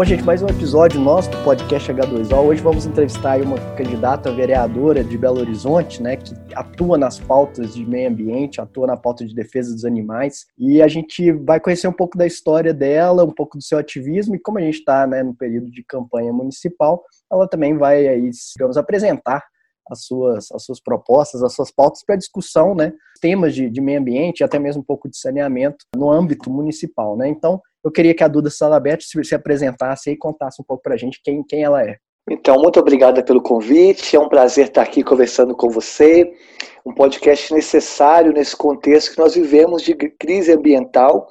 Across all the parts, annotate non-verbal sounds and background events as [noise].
Bom, gente, mais um episódio nosso do podcast H2O. Hoje vamos entrevistar uma candidata vereadora de Belo Horizonte, né, que atua nas pautas de meio ambiente, atua na pauta de defesa dos animais. E a gente vai conhecer um pouco da história dela, um pouco do seu ativismo e como a gente está né, no período de campanha municipal, ela também vai aí, digamos, apresentar as suas, as suas propostas, as suas pautas para discussão, né, temas de, de meio ambiente, até mesmo um pouco de saneamento no âmbito municipal, né. Então, eu queria que a Duda Salabete se, se apresentasse e contasse um pouco para a gente quem, quem ela é. Então, muito obrigada pelo convite. É um prazer estar aqui conversando com você. Um podcast necessário nesse contexto que nós vivemos de crise ambiental.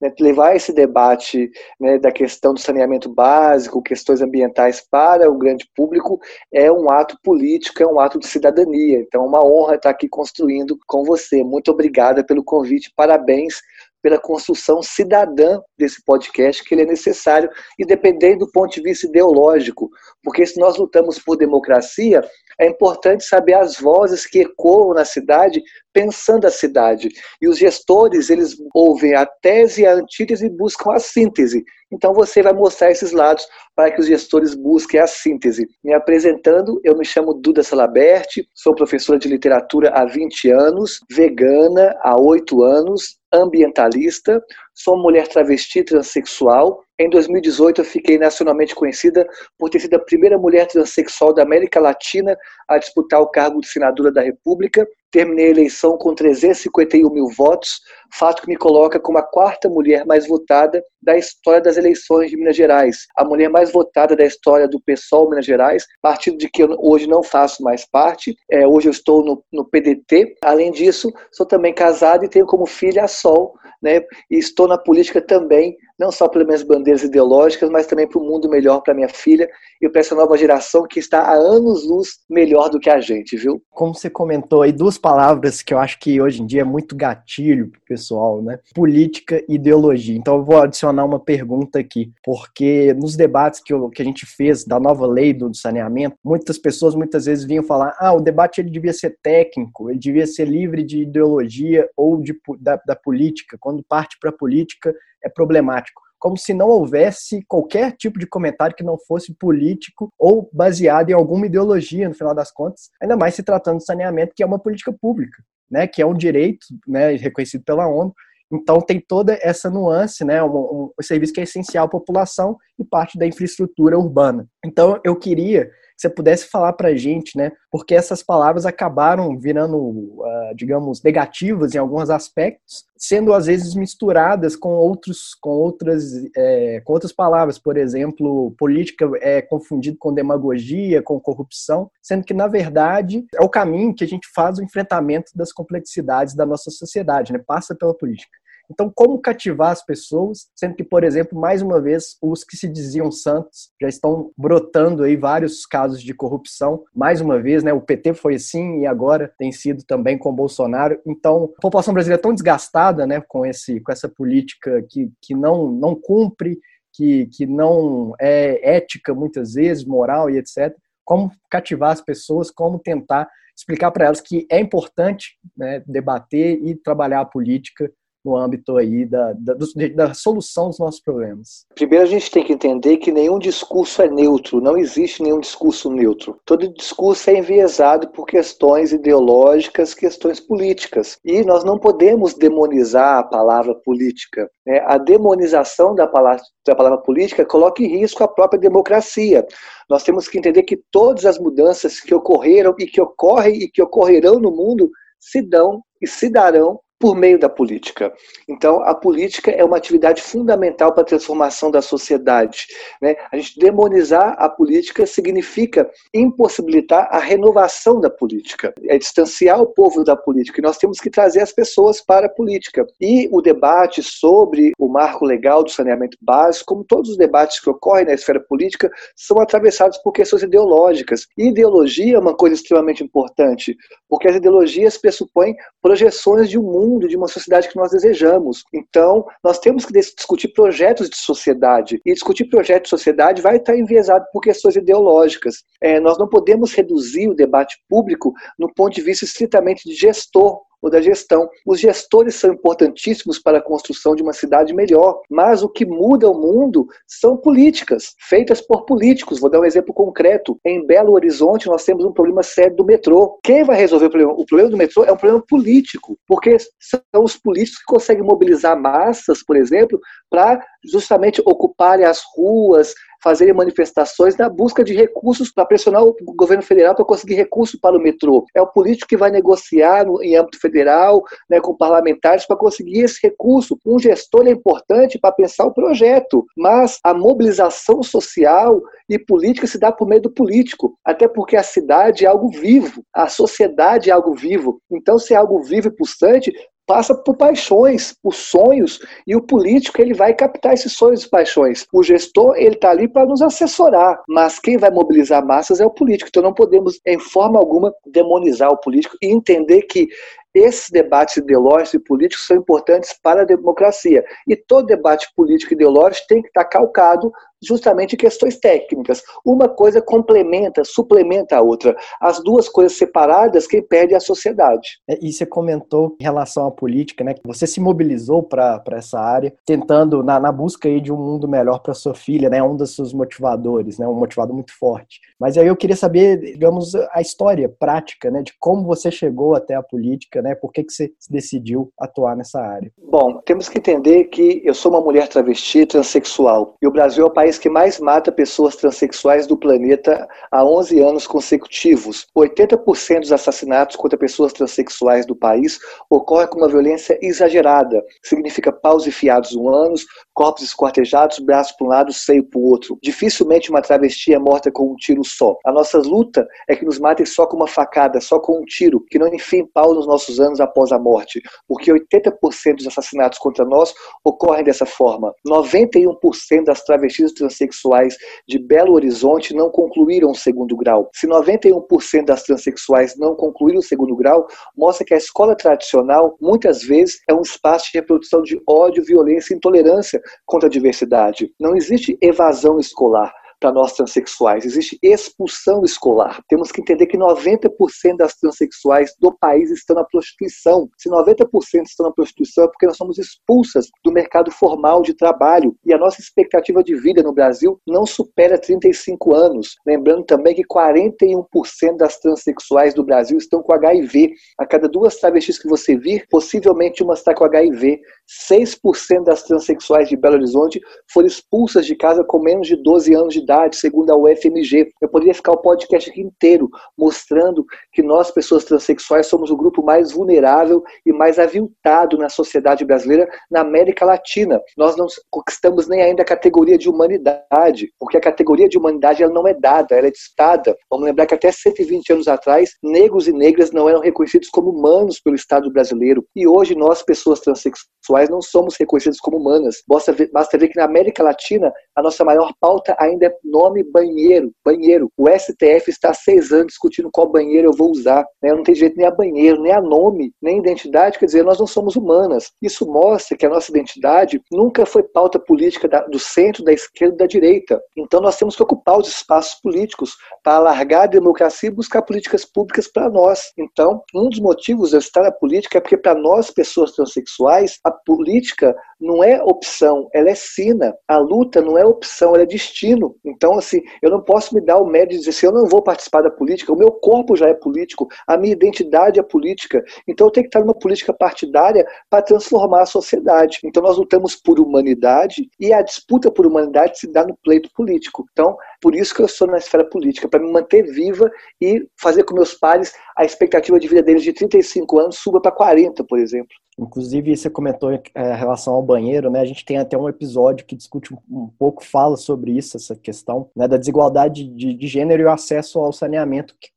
Né, levar esse debate né, da questão do saneamento básico, questões ambientais para o grande público, é um ato político, é um ato de cidadania. Então, é uma honra estar aqui construindo com você. Muito obrigada pelo convite. Parabéns pela construção cidadã desse podcast, que ele é necessário, independente do ponto de vista ideológico, porque se nós lutamos por democracia, é importante saber as vozes que ecoam na cidade, pensando a cidade. E os gestores, eles ouvem a tese e a antítese e buscam a síntese. Então você vai mostrar esses lados para que os gestores busquem a síntese. Me apresentando, eu me chamo Duda Salaberti, sou professora de literatura há 20 anos, vegana há 8 anos, ambientalista, sou mulher travesti transexual. Em 2018, eu fiquei nacionalmente conhecida por ter sido a primeira mulher transexual da América Latina a disputar o cargo de senadora da República. Terminei a eleição com 351 mil votos, fato que me coloca como a quarta mulher mais votada da história das eleições de Minas Gerais. A mulher mais votada da história do PSOL Minas Gerais, partido de que eu hoje não faço mais parte. É, hoje eu estou no, no PDT. Além disso, sou também casada e tenho como filha a Sol, né? E estou na política também, não só pelas minhas bandeiras ideológicas, mas também para um mundo melhor para minha filha e para essa nova geração que está há anos-luz melhor do que a gente, viu? Como você comentou aí, duas palavras que eu acho que hoje em dia é muito gatilho pro pessoal, né? Política e ideologia. Então eu vou adicionar uma pergunta aqui, porque nos debates que, eu, que a gente fez da nova lei do saneamento, muitas pessoas muitas vezes vinham falar: ah, o debate ele devia ser técnico, ele devia ser livre de ideologia ou de, da, da política. Quando parte para a política, é problemático como se não houvesse qualquer tipo de comentário que não fosse político ou baseado em alguma ideologia, no final das contas, ainda mais se tratando de saneamento, que é uma política pública, né, que é um direito né, reconhecido pela ONU. Então tem toda essa nuance, né, um, um serviço que é essencial à população e parte da infraestrutura urbana. Então eu queria você pudesse falar para a gente, né? Porque essas palavras acabaram virando, uh, digamos, negativas em alguns aspectos, sendo às vezes misturadas com outros, com outras, é, com outras palavras. Por exemplo, política é confundido com demagogia, com corrupção, sendo que na verdade é o caminho que a gente faz o enfrentamento das complexidades da nossa sociedade, né? Passa pela política. Então, como cativar as pessoas, sendo que, por exemplo, mais uma vez, os que se diziam santos já estão brotando aí vários casos de corrupção. Mais uma vez, né, o PT foi assim e agora tem sido também com Bolsonaro. Então, a população brasileira é tão desgastada, né, com esse com essa política que, que não não cumpre, que, que não é ética muitas vezes, moral e etc. Como cativar as pessoas, como tentar explicar para elas que é importante né, debater e trabalhar a política no âmbito aí da, da, da, solução dos nossos problemas? Primeiro, a gente tem que entender que nenhum discurso é neutro, não existe nenhum discurso neutro. Todo discurso é enviesado por questões ideológicas, questões políticas. E nós não podemos demonizar a palavra política. Né? A demonização da palavra, da palavra política coloca em risco a própria democracia. Nós temos que entender que todas as mudanças que ocorreram e que ocorrem e que ocorrerão no mundo se dão e se darão por meio da política. Então, a política é uma atividade fundamental para a transformação da sociedade. Né? A gente demonizar a política significa impossibilitar a renovação da política, é distanciar o povo da política. E nós temos que trazer as pessoas para a política. E o debate sobre o marco legal do saneamento básico, como todos os debates que ocorrem na esfera política, são atravessados por questões ideológicas. E ideologia é uma coisa extremamente importante, porque as ideologias pressupõem projeções de um mundo mundo, de uma sociedade que nós desejamos. Então, nós temos que discutir projetos de sociedade. E discutir projetos de sociedade vai estar enviesado por questões ideológicas. É, nós não podemos reduzir o debate público no ponto de vista estritamente de gestor ou da gestão. Os gestores são importantíssimos para a construção de uma cidade melhor, mas o que muda o mundo são políticas, feitas por políticos. Vou dar um exemplo concreto. Em Belo Horizonte, nós temos um problema sério do metrô. Quem vai resolver o problema? O problema do metrô é um problema político, porque são os políticos que conseguem mobilizar massas, por exemplo, para justamente ocuparem as ruas, fazerem manifestações na busca de recursos para pressionar o governo federal para conseguir recurso para o metrô. É o político que vai negociar no, em âmbito federal, né, com parlamentares, para conseguir esse recurso. Um gestor é importante para pensar o projeto, mas a mobilização social e política se dá por meio do político, até porque a cidade é algo vivo, a sociedade é algo vivo. Então, se é algo vivo e pulsante, passa por paixões, por sonhos, e o político ele vai captar esses sonhos e paixões. O gestor ele está ali para nos assessorar, mas quem vai mobilizar massas é o político. Então não podemos, em forma alguma, demonizar o político e entender que esses debates ideológicos e políticos são importantes para a democracia. E todo debate político e ideológico tem que estar calcado justamente questões técnicas. Uma coisa complementa, suplementa a outra. As duas coisas separadas, quem perde é a sociedade. É, e você comentou em relação à política, né, que você se mobilizou para essa área, tentando, na, na busca aí de um mundo melhor para sua filha, né, um dos seus motivadores, né, um motivador muito forte. Mas aí eu queria saber, digamos, a história prática, né, de como você chegou até a política, né, por que, que você decidiu atuar nessa área? Bom, temos que entender que eu sou uma mulher travesti, transexual, e o Brasil é o país que mais mata pessoas transexuais do planeta há 11 anos consecutivos. 80% dos assassinatos contra pessoas transexuais do país ocorre com uma violência exagerada, significa paus enfiados um anos, corpos esquartejados, braços para um lado, seio para o outro. Dificilmente uma travesti é morta com um tiro só. A nossa luta é que nos matem só com uma facada, só com um tiro, que não enfiem pau nos nossos anos após a morte, porque 80% dos assassinatos contra nós ocorrem dessa forma. 91% das travestis transexuais de Belo Horizonte não concluíram o segundo grau. Se 91% das transexuais não concluíram o segundo grau, mostra que a escola tradicional, muitas vezes, é um espaço de reprodução de ódio, violência e intolerância contra a diversidade. Não existe evasão escolar para nós transexuais. Existe expulsão escolar. Temos que entender que 90% das transexuais do país estão na prostituição. Se 90% estão na prostituição é porque nós somos expulsas do mercado formal de trabalho e a nossa expectativa de vida no Brasil não supera 35 anos. Lembrando também que 41% das transexuais do Brasil estão com HIV. A cada duas travestis que você vir, possivelmente uma está com HIV. 6% das transexuais de Belo Horizonte foram expulsas de casa com menos de 12 anos de idade, segundo a UFMG. Eu poderia ficar o podcast inteiro mostrando que nós, pessoas transexuais, somos o grupo mais vulnerável e mais aviltado na sociedade brasileira, na América Latina. Nós não conquistamos nem ainda a categoria de humanidade, porque a categoria de humanidade ela não é dada, ela é distada. Vamos lembrar que até 120 anos atrás, negros e negras não eram reconhecidos como humanos pelo Estado brasileiro. E hoje nós, pessoas transexuais, não somos reconhecidas como humanas. Basta ver, basta ver que na América Latina a nossa maior pauta ainda é nome banheiro. Banheiro. O STF está há seis anos discutindo qual banheiro eu vou usar. Né? Não tem jeito nem a banheiro, nem a nome, nem identidade. Quer dizer, nós não somos humanas. Isso mostra que a nossa identidade nunca foi pauta política da, do centro, da esquerda da direita. Então nós temos que ocupar os espaços políticos para alargar a democracia e buscar políticas públicas para nós. Então, um dos motivos de eu estar na política é porque para nós, pessoas transexuais, a política não é opção, ela é sina. A luta não é opção, ela é destino. Então, assim, eu não posso me dar o mérito de dizer assim, eu não vou participar da política, o meu corpo já é político, a minha identidade é política. Então, eu tenho que estar numa política partidária para transformar a sociedade. Então, nós lutamos por humanidade e a disputa por humanidade se dá no pleito político. Então, por isso que eu estou na esfera política, para me manter viva e fazer com meus pares a expectativa de vida deles de 35 anos suba para 40, por exemplo. Inclusive, você comentou é, em relação ao banheiro, né? A gente tem até um episódio que discute um pouco, fala sobre isso, essa questão né, da desigualdade de, de gênero e o acesso ao saneamento, que,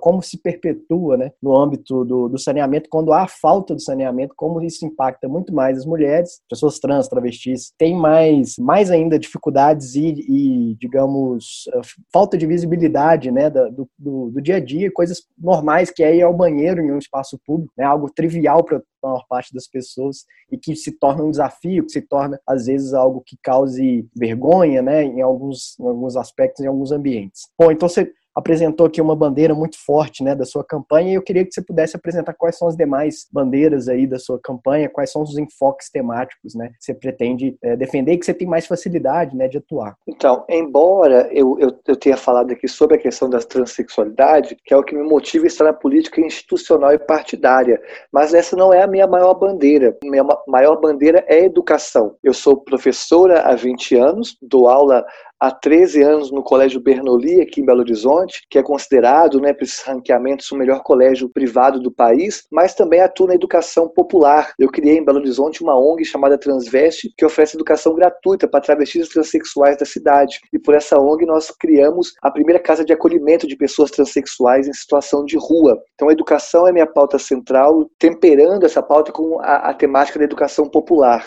como se perpetua né, no âmbito do, do, saneamento, quando há falta de saneamento, como isso impacta muito mais as mulheres, pessoas trans, travestis, tem mais, mais ainda dificuldades e, e digamos, eh, falta de visibilidade né, do, do, do dia a dia, coisas normais que é ir ao banheiro em um espaço público, né, algo trivial para a maior parte das pessoas e que se torna um desafio, que se torna às vezes algo que cause vergonha, né, em alguns, em alguns aspectos, em alguns ambientes. Bom, então você apresentou aqui uma bandeira muito forte né, da sua campanha e eu queria que você pudesse apresentar quais são as demais bandeiras aí da sua campanha, quais são os enfoques temáticos né, que você pretende é, defender e que você tem mais facilidade né, de atuar. Então, embora eu, eu, eu tenha falado aqui sobre a questão da transexualidade, que é o que me motiva a estar na política institucional e partidária, mas essa não é a minha maior bandeira. Minha maior bandeira é educação. Eu sou professora há 20 anos, dou aula há 13 anos no Colégio Bernoulli, aqui em Belo Horizonte, que é considerado, né, por esses ranqueamentos, o melhor colégio privado do país, mas também atuo na educação popular. Eu criei em Belo Horizonte uma ONG chamada Transveste, que oferece educação gratuita para travestis e transexuais da cidade. E por essa ONG nós criamos a primeira casa de acolhimento de pessoas transexuais em situação de rua. Então a educação é minha pauta central, temperando essa pauta com a, a temática da educação popular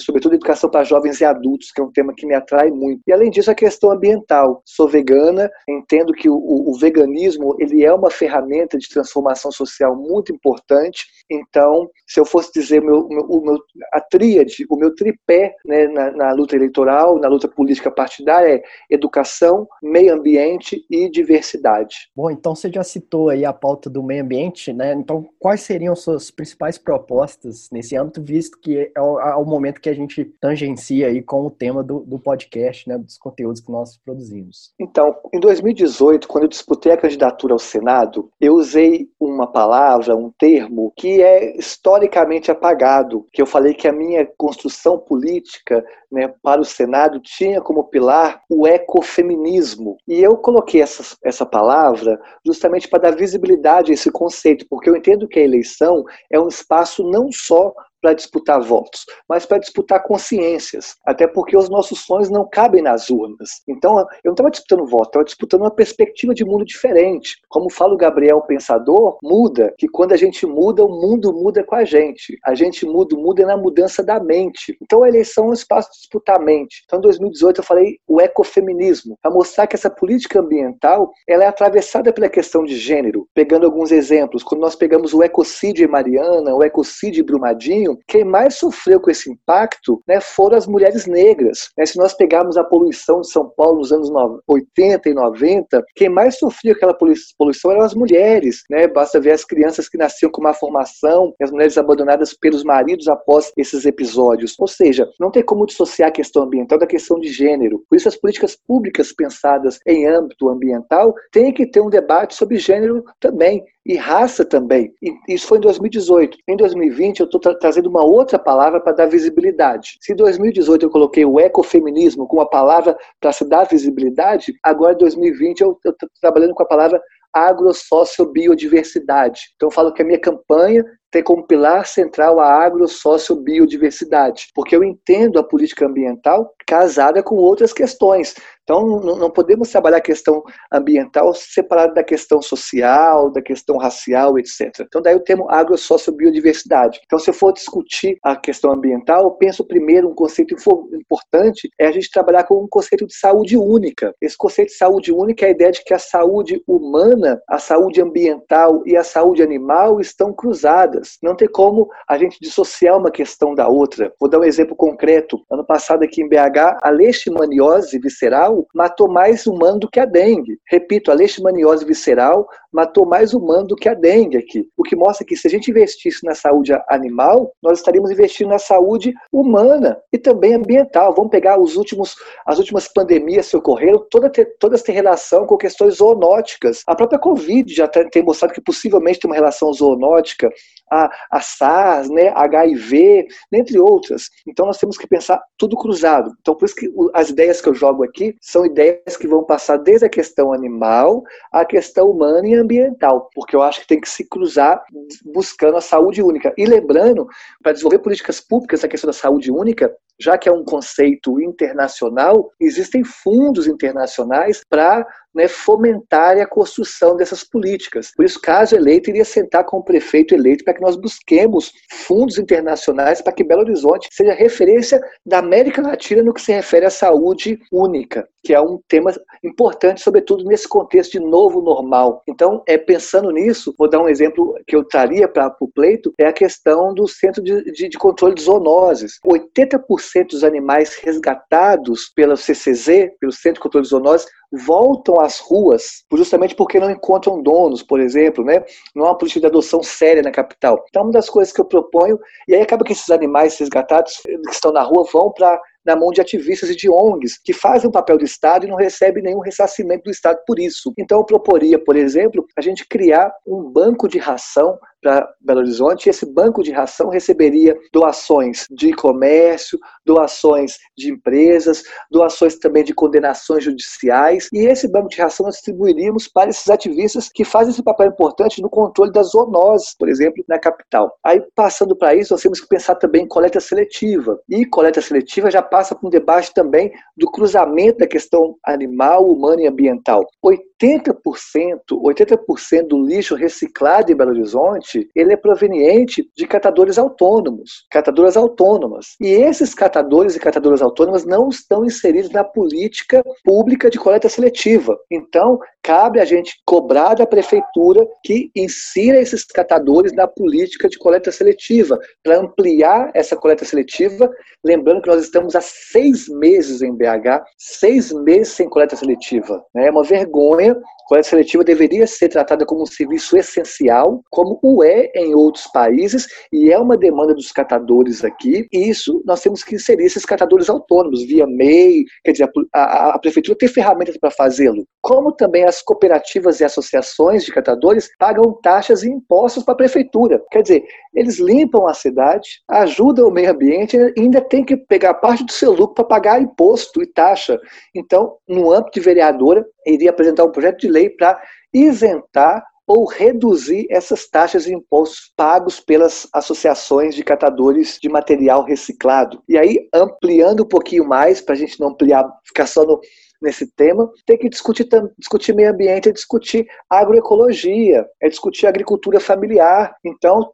sobretudo educação para jovens e adultos, que é um tema que me atrai muito. E além disso, a questão ambiental. Sou vegana, entendo que o, o veganismo ele é uma ferramenta de transformação social muito importante. Então, se eu fosse dizer meu, meu, o meu, a tríade, o meu tripé né, na, na luta eleitoral, na luta política partidária é educação, meio ambiente e diversidade. Bom, então você já citou aí a pauta do meio ambiente, né? Então, quais seriam suas principais propostas nesse âmbito, visto que é o, é o momento que a gente tangencia aí com o tema do, do podcast, né, dos conteúdos que nós produzimos. Então, em 2018, quando eu disputei a candidatura ao Senado, eu usei uma palavra, um termo que é historicamente apagado, que eu falei que a minha construção política né, para o Senado tinha como pilar o ecofeminismo. E eu coloquei essa, essa palavra justamente para dar visibilidade a esse conceito, porque eu entendo que a eleição é um espaço não só para disputar votos, mas para disputar consciências. Até porque os nossos sonhos não cabem nas urnas. Então, eu não estava disputando voto, estava disputando uma perspectiva de mundo diferente. Como fala o Gabriel Pensador, muda, que quando a gente muda, o mundo muda com a gente. A gente muda, muda na mudança da mente. Então, a eleição é um espaço de disputar mente. Então, em 2018, eu falei o ecofeminismo, para mostrar que essa política ambiental ela é atravessada pela questão de gênero. Pegando alguns exemplos, quando nós pegamos o ecocídio em Mariana, o ecocídio em Brumadinho, quem mais sofreu com esse impacto né, foram as mulheres negras. Né, se nós pegarmos a poluição de São Paulo nos anos 80 e 90, quem mais sofria aquela poluição eram as mulheres. Né? Basta ver as crianças que nasciam com uma formação, as mulheres abandonadas pelos maridos após esses episódios. Ou seja, não tem como dissociar a questão ambiental da questão de gênero. Por isso, as políticas públicas pensadas em âmbito ambiental têm que ter um debate sobre gênero também e raça também. E isso foi em 2018. Em 2020, eu estou tra trazendo uma outra palavra para dar visibilidade. Se em 2018 eu coloquei o ecofeminismo como a palavra para se dar visibilidade, agora em 2020 eu estou trabalhando com a palavra agrosociobiodiversidade. Então eu falo que a minha campanha tem como pilar central a agrosociobiodiversidade, porque eu entendo a política ambiental casada com outras questões. Então, não podemos trabalhar a questão ambiental separada da questão social, da questão racial, etc. Então, daí o termo agrosociobiodiversidade. Então, se eu for discutir a questão ambiental, eu penso primeiro um conceito importante é a gente trabalhar com um conceito de saúde única. Esse conceito de saúde única é a ideia de que a saúde humana, a saúde ambiental e a saúde animal estão cruzadas. Não tem como a gente dissociar uma questão da outra. Vou dar um exemplo concreto. Ano passado aqui em BH, a leishmaniose visceral matou mais humano do que a dengue. Repito, a leishmaniose visceral matou mais humano do que a dengue aqui. O que mostra que se a gente investisse na saúde animal, nós estaríamos investindo na saúde humana e também ambiental. Vamos pegar os últimos, as últimas pandemias que ocorreram, toda, todas têm relação com questões zoonóticas. A própria Covid já tem mostrado que possivelmente tem uma relação zoonótica a, a SARS, né, HIV, entre outras. Então nós temos que pensar tudo cruzado. Então por isso que as ideias que eu jogo aqui são ideias que vão passar desde a questão animal à questão humana e ambiental, porque eu acho que tem que se cruzar buscando a saúde única. E lembrando, para desenvolver políticas públicas, a questão da saúde única, já que é um conceito internacional, existem fundos internacionais para né, fomentar a construção dessas políticas. Por isso, caso eleito, iria sentar com o prefeito eleito para que nós busquemos fundos internacionais para que Belo Horizonte seja referência da América Latina no que se refere à saúde única. Que é um tema importante, sobretudo nesse contexto de novo normal. Então, é pensando nisso, vou dar um exemplo que eu traria para o pleito, é a questão do Centro de, de, de Controle de Zoonoses. 80% dos animais resgatados pela CCZ, pelo Centro de Controle de Zoonoses, voltam às ruas justamente porque não encontram donos, por exemplo, né? Não há uma política de adoção séria na capital. Então, uma das coisas que eu proponho, e aí acaba que esses animais resgatados que estão na rua vão para na mão de ativistas e de ONGs que fazem o papel do Estado e não recebem nenhum ressarcimento do Estado por isso. Então eu proporia, por exemplo, a gente criar um banco de ração para Belo Horizonte, e esse banco de ração receberia doações de comércio, doações de empresas, doações também de condenações judiciais, e esse banco de ração nós distribuiríamos para esses ativistas que fazem esse papel importante no controle das zoonoses, por exemplo, na capital. Aí, passando para isso, nós temos que pensar também em coleta seletiva, e coleta seletiva já passa por um debate também do cruzamento da questão animal, humana e ambiental. 80%, 80% do lixo reciclado em Belo Horizonte, ele é proveniente de catadores autônomos, catadoras autônomas. E esses catadores e catadoras autônomas não estão inseridos na política pública de coleta seletiva. Então, cabe a gente cobrar da prefeitura que insira esses catadores na política de coleta seletiva, para ampliar essa coleta seletiva. Lembrando que nós estamos há seis meses em BH, seis meses sem coleta seletiva. Né? É uma vergonha coleta seletiva deveria ser tratada como um serviço essencial, como o é em outros países, e é uma demanda dos catadores aqui, e isso nós temos que inserir esses catadores autônomos, via MEI, quer dizer, a, a, a prefeitura tem ferramentas para fazê-lo, como também as cooperativas e associações de catadores pagam taxas e impostos para a prefeitura. Quer dizer, eles limpam a cidade, ajudam o meio ambiente e ainda tem que pegar parte do seu lucro para pagar imposto e taxa. Então, no âmbito de vereadora, iria apresentar um projeto de lei para isentar ou reduzir essas taxas e impostos pagos pelas associações de catadores de material reciclado. E aí, ampliando um pouquinho mais, para a gente não ampliar, ficar só no, nesse tema, tem que discutir, discutir meio ambiente, é discutir agroecologia, é discutir agricultura familiar. Então,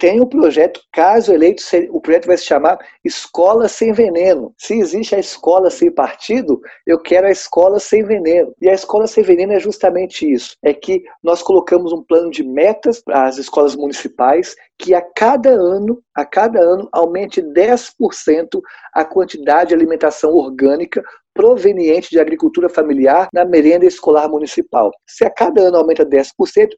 tem um projeto, caso eleito, o projeto vai se chamar Escola Sem Veneno. Se existe a escola sem partido, eu quero a escola sem veneno. E a escola sem veneno é justamente isso: é que nós colocamos um plano de metas para as escolas municipais que a cada ano, a cada ano, aumente 10% a quantidade de alimentação orgânica proveniente de agricultura familiar na merenda escolar municipal. Se a cada ano aumenta 10%,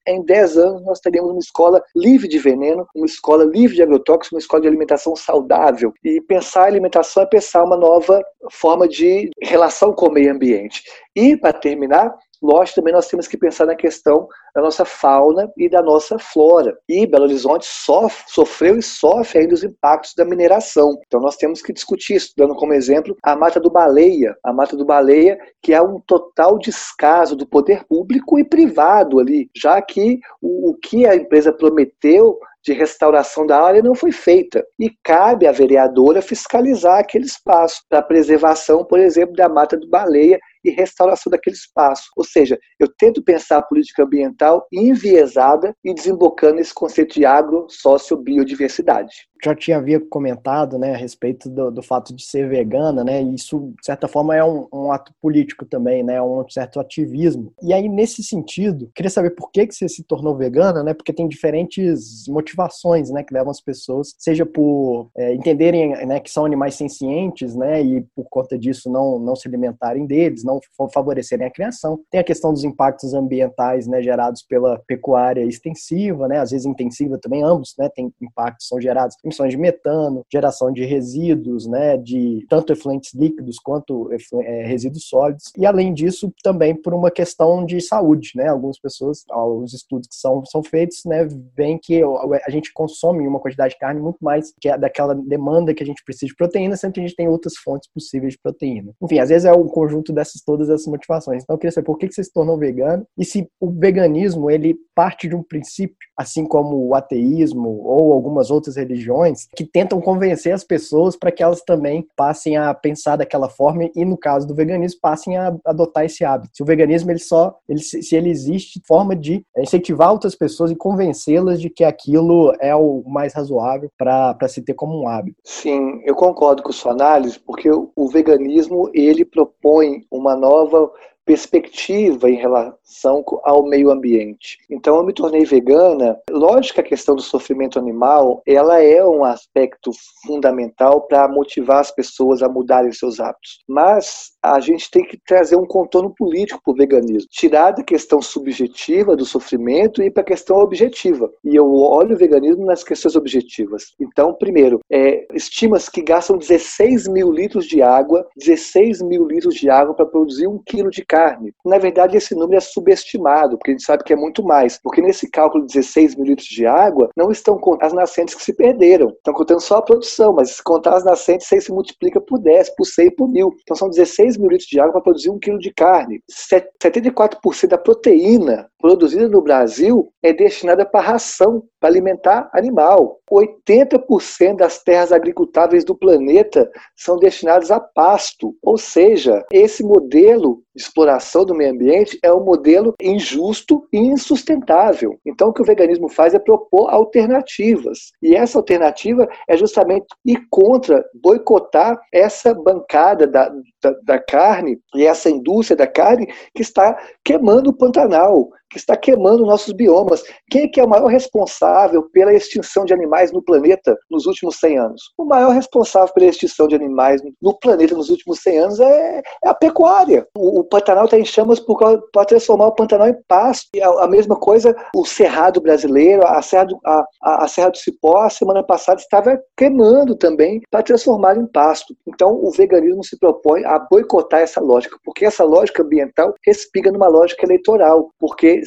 em 10 anos nós teríamos uma escola livre de veneno, uma escola livre de agrotóxicos, uma escola de alimentação saudável. E pensar alimentação é pensar uma nova forma de relação com o meio ambiente. E, para terminar, lógico, também nós temos que pensar na questão da nossa fauna e da nossa flora. E Belo Horizonte sofre, sofreu e sofre ainda os impactos da mineração. Então nós temos que discutir isso, dando como exemplo a Mata do Baleia. A Mata do Baleia, que é um total descaso do poder público e privado ali, já que o, o que a empresa prometeu de restauração da área não foi feita. E cabe à vereadora fiscalizar aquele espaço para preservação, por exemplo, da mata do baleia e restauração daquele espaço. Ou seja, eu tento pensar a política ambiental enviesada e desembocando esse conceito de agro-socio-biodiversidade já tinha havia comentado né, a respeito do, do, fato de ser vegana, né? E isso, de certa forma, é um, um, ato político também, né? Um certo ativismo. E aí, nesse sentido, queria saber por que, que você se tornou vegana, né? Porque tem diferentes motivações, né? Que levam as pessoas, seja por é, entenderem né, que são animais sencientes, né? E por conta disso não, não se alimentarem deles, não favorecerem a criação. Tem a questão dos impactos ambientais, né? Gerados pela pecuária extensiva, né? Às vezes intensiva também, ambos, né? Tem impactos, são gerados emissões de metano, geração de resíduos, né, de tanto efluentes líquidos quanto é, resíduos sólidos. E além disso, também por uma questão de saúde, né? Algumas pessoas, os estudos que são, são feitos, né, veem que a gente consome uma quantidade de carne muito mais que a daquela demanda que a gente precisa de proteína, sendo que a gente tem outras fontes possíveis de proteína. Enfim, às vezes é o conjunto dessas todas essas motivações. Então eu queria saber por que você se tornou vegano e se o veganismo ele parte de um princípio, assim como o ateísmo ou algumas outras religiões que tentam convencer as pessoas para que elas também passem a pensar daquela forma e, no caso do veganismo, passem a adotar esse hábito. Se o veganismo ele só, ele, se ele existe forma de incentivar outras pessoas e convencê-las de que aquilo é o mais razoável para se ter como um hábito. Sim, eu concordo com sua análise, porque o veganismo ele propõe uma nova perspectiva em relação ao meio ambiente. Então eu me tornei vegana. Lógico que a questão do sofrimento animal, ela é um aspecto fundamental para motivar as pessoas a mudarem seus hábitos. Mas a gente tem que trazer um contorno político para o veganismo, tirar da questão subjetiva do sofrimento e para a questão objetiva. E eu olho o veganismo nas questões objetivas. Então, primeiro, é, estima-se que gastam 16 mil litros de água, 16 mil litros de água para produzir um quilo de carne. Na verdade, esse número é subestimado, porque a gente sabe que é muito mais. Porque nesse cálculo de 16 mil litros de água, não estão contando as nascentes que se perderam. Estão contando só a produção, mas se contar as nascentes, isso aí se multiplica por 10, por 100 por mil. Então são 16 mil litros de água para produzir um quilo de carne. 74% da proteína produzida no Brasil é destinada para ração, para alimentar animal. 80% das terras agricultáveis do planeta são destinadas a pasto. Ou seja, esse modelo de exploração do meio ambiente é um modelo injusto e insustentável. Então, o que o veganismo faz é propor alternativas. E essa alternativa é justamente ir contra, boicotar essa bancada da, da, da carne e essa indústria da carne que está queimando o Pantanal, que está queimando nossos biomas. Quem é que é o maior responsável pela extinção de animais no planeta nos últimos 100 anos? O maior responsável pela extinção de animais no planeta nos últimos 100 anos é, é a pecuária. O, o Pantanal está em chamas para transformar o Pantanal em pasto. E a, a, mesma coisa, o Cerrado brasileiro, a Serra do, a, a Serra do Cipó, a semana passada estava queimando também para transformar em pasto. Então, o veganismo se propõe a boicotar essa lógica, porque essa lógica ambiental respiga numa lógica eleitoral, porque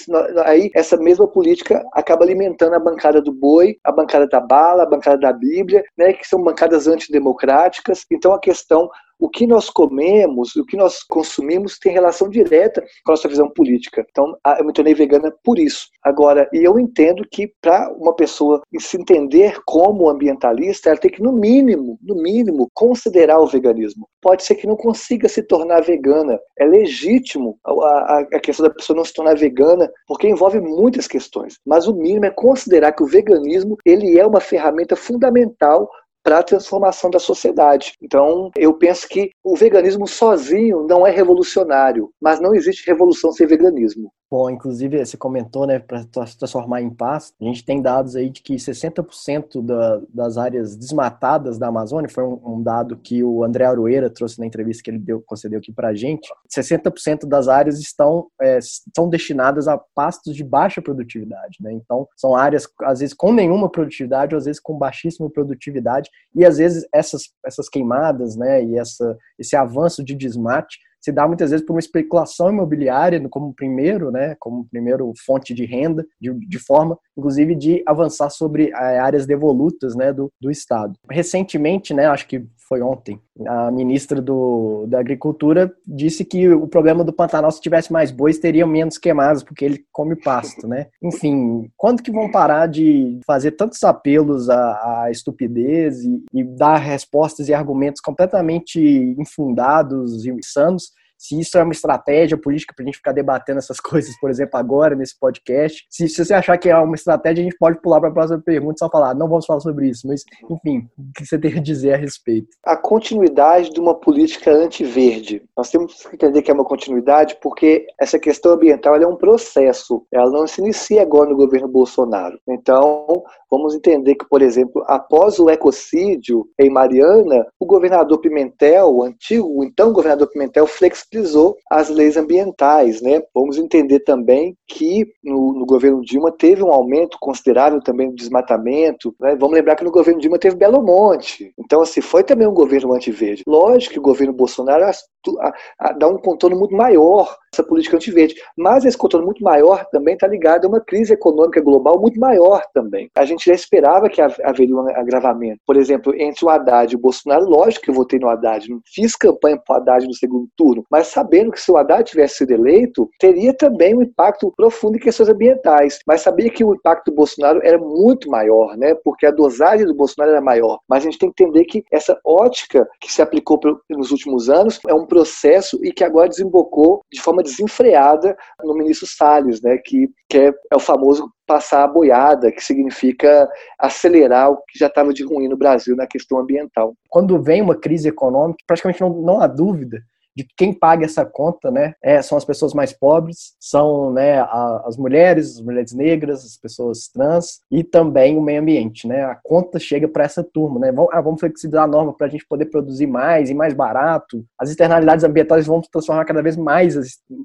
aí essa mesma política acaba alimentando a bancada do boi, a bancada da bala, a bancada da Bíblia, né, que são bancadas antidemocráticas. Então a questão o que nós comemos, o que nós consumimos tem relação direta com a nossa visão política. Então, eu me tornei vegana por isso. Agora, e eu entendo que para uma pessoa se entender como ambientalista, ela tem que, no mínimo, no mínimo, considerar o veganismo. Pode ser que não consiga se tornar vegana. É legítimo a, a questão da pessoa não se tornar vegana, porque envolve muitas questões. Mas o mínimo é considerar que o veganismo ele é uma ferramenta fundamental para a transformação da sociedade. Então, eu penso que o veganismo sozinho não é revolucionário, mas não existe revolução sem veganismo. Bom, inclusive você comentou, né, para se transformar em paz, a gente tem dados aí de que 60% da, das áreas desmatadas da Amazônia, foi um, um, dado que o André Aroeira trouxe na entrevista que ele deu, concedeu aqui para a gente, 60% das áreas estão é, são destinadas a pastos de baixa produtividade, né? Então, são áreas, às vezes, com nenhuma produtividade, ou às vezes com baixíssima produtividade, e às vezes essas, essas queimadas, né, e essa, esse avanço de desmate se dá muitas vezes por uma especulação imobiliária como primeiro, né, como primeiro fonte de renda, de, de forma, inclusive, de avançar sobre eh, áreas devolutas, né, do, do Estado. Recentemente, né, acho que foi ontem, a ministra do, da Agricultura disse que o problema do Pantanal, se tivesse mais bois, teria menos queimados, porque ele come pasto, né? Enfim, quando que vão parar de fazer tantos apelos à, à estupidez e, e dar respostas e argumentos completamente infundados e insanos se isso é uma estratégia política para a gente ficar debatendo essas [laughs] coisas, por exemplo, agora nesse podcast. Se, se, você achar que é uma estratégia, a gente pode pular para a próxima pergunta e só falar, não vamos falar sobre isso, mas, enfim, o que você tem a dizer a respeito? A continuidade de uma política anti-verde. Nós temos que entender que é uma continuidade porque essa questão ambiental é um processo, ela não se inicia agora no governo Bolsonaro. Então, vamos entender que, por exemplo, após o ecocídio em Mariana, o governador Pimentel, o antigo, então governador Pimentel, flexibilizou flexibilizou as leis ambientais. Né? Vamos entender também que no, no governo Dilma teve um aumento considerável também do desmatamento. Né? Vamos lembrar que no governo Dilma teve Belo Monte. Então, assim, foi também um governo antiverde. Lógico que o governo Bolsonaro a, a, a, dá um contorno muito maior essa política antiverde. Mas esse contorno muito maior também está ligado a uma crise econômica global muito maior também. A gente já esperava que haveria um agravamento. Por exemplo, entre o Haddad e o Bolsonaro, lógico que eu votei no Haddad, não fiz campanha para o Haddad no segundo turno, mas sabendo que se o Haddad tivesse sido eleito, teria também um impacto profundo em questões ambientais. Mas sabia que o impacto do Bolsonaro era muito maior, né? Porque a dosagem do Bolsonaro era maior. Mas a gente tem que entender que essa ótica que se aplicou nos últimos anos é um processo e que agora desembocou de forma desenfreada no ministro Salles, né? Que, que é, é o famoso passar a boiada, que significa acelerar o que já estava de ruim no Brasil na questão ambiental. Quando vem uma crise econômica, praticamente não, não há dúvida de quem paga essa conta, né, é, são as pessoas mais pobres, são né, a, as mulheres, as mulheres negras, as pessoas trans e também o meio ambiente, né, a conta chega para essa turma, né, vamos, ah, vamos flexibilizar a norma para a gente poder produzir mais e mais barato, as externalidades ambientais vão transformar cada vez mais,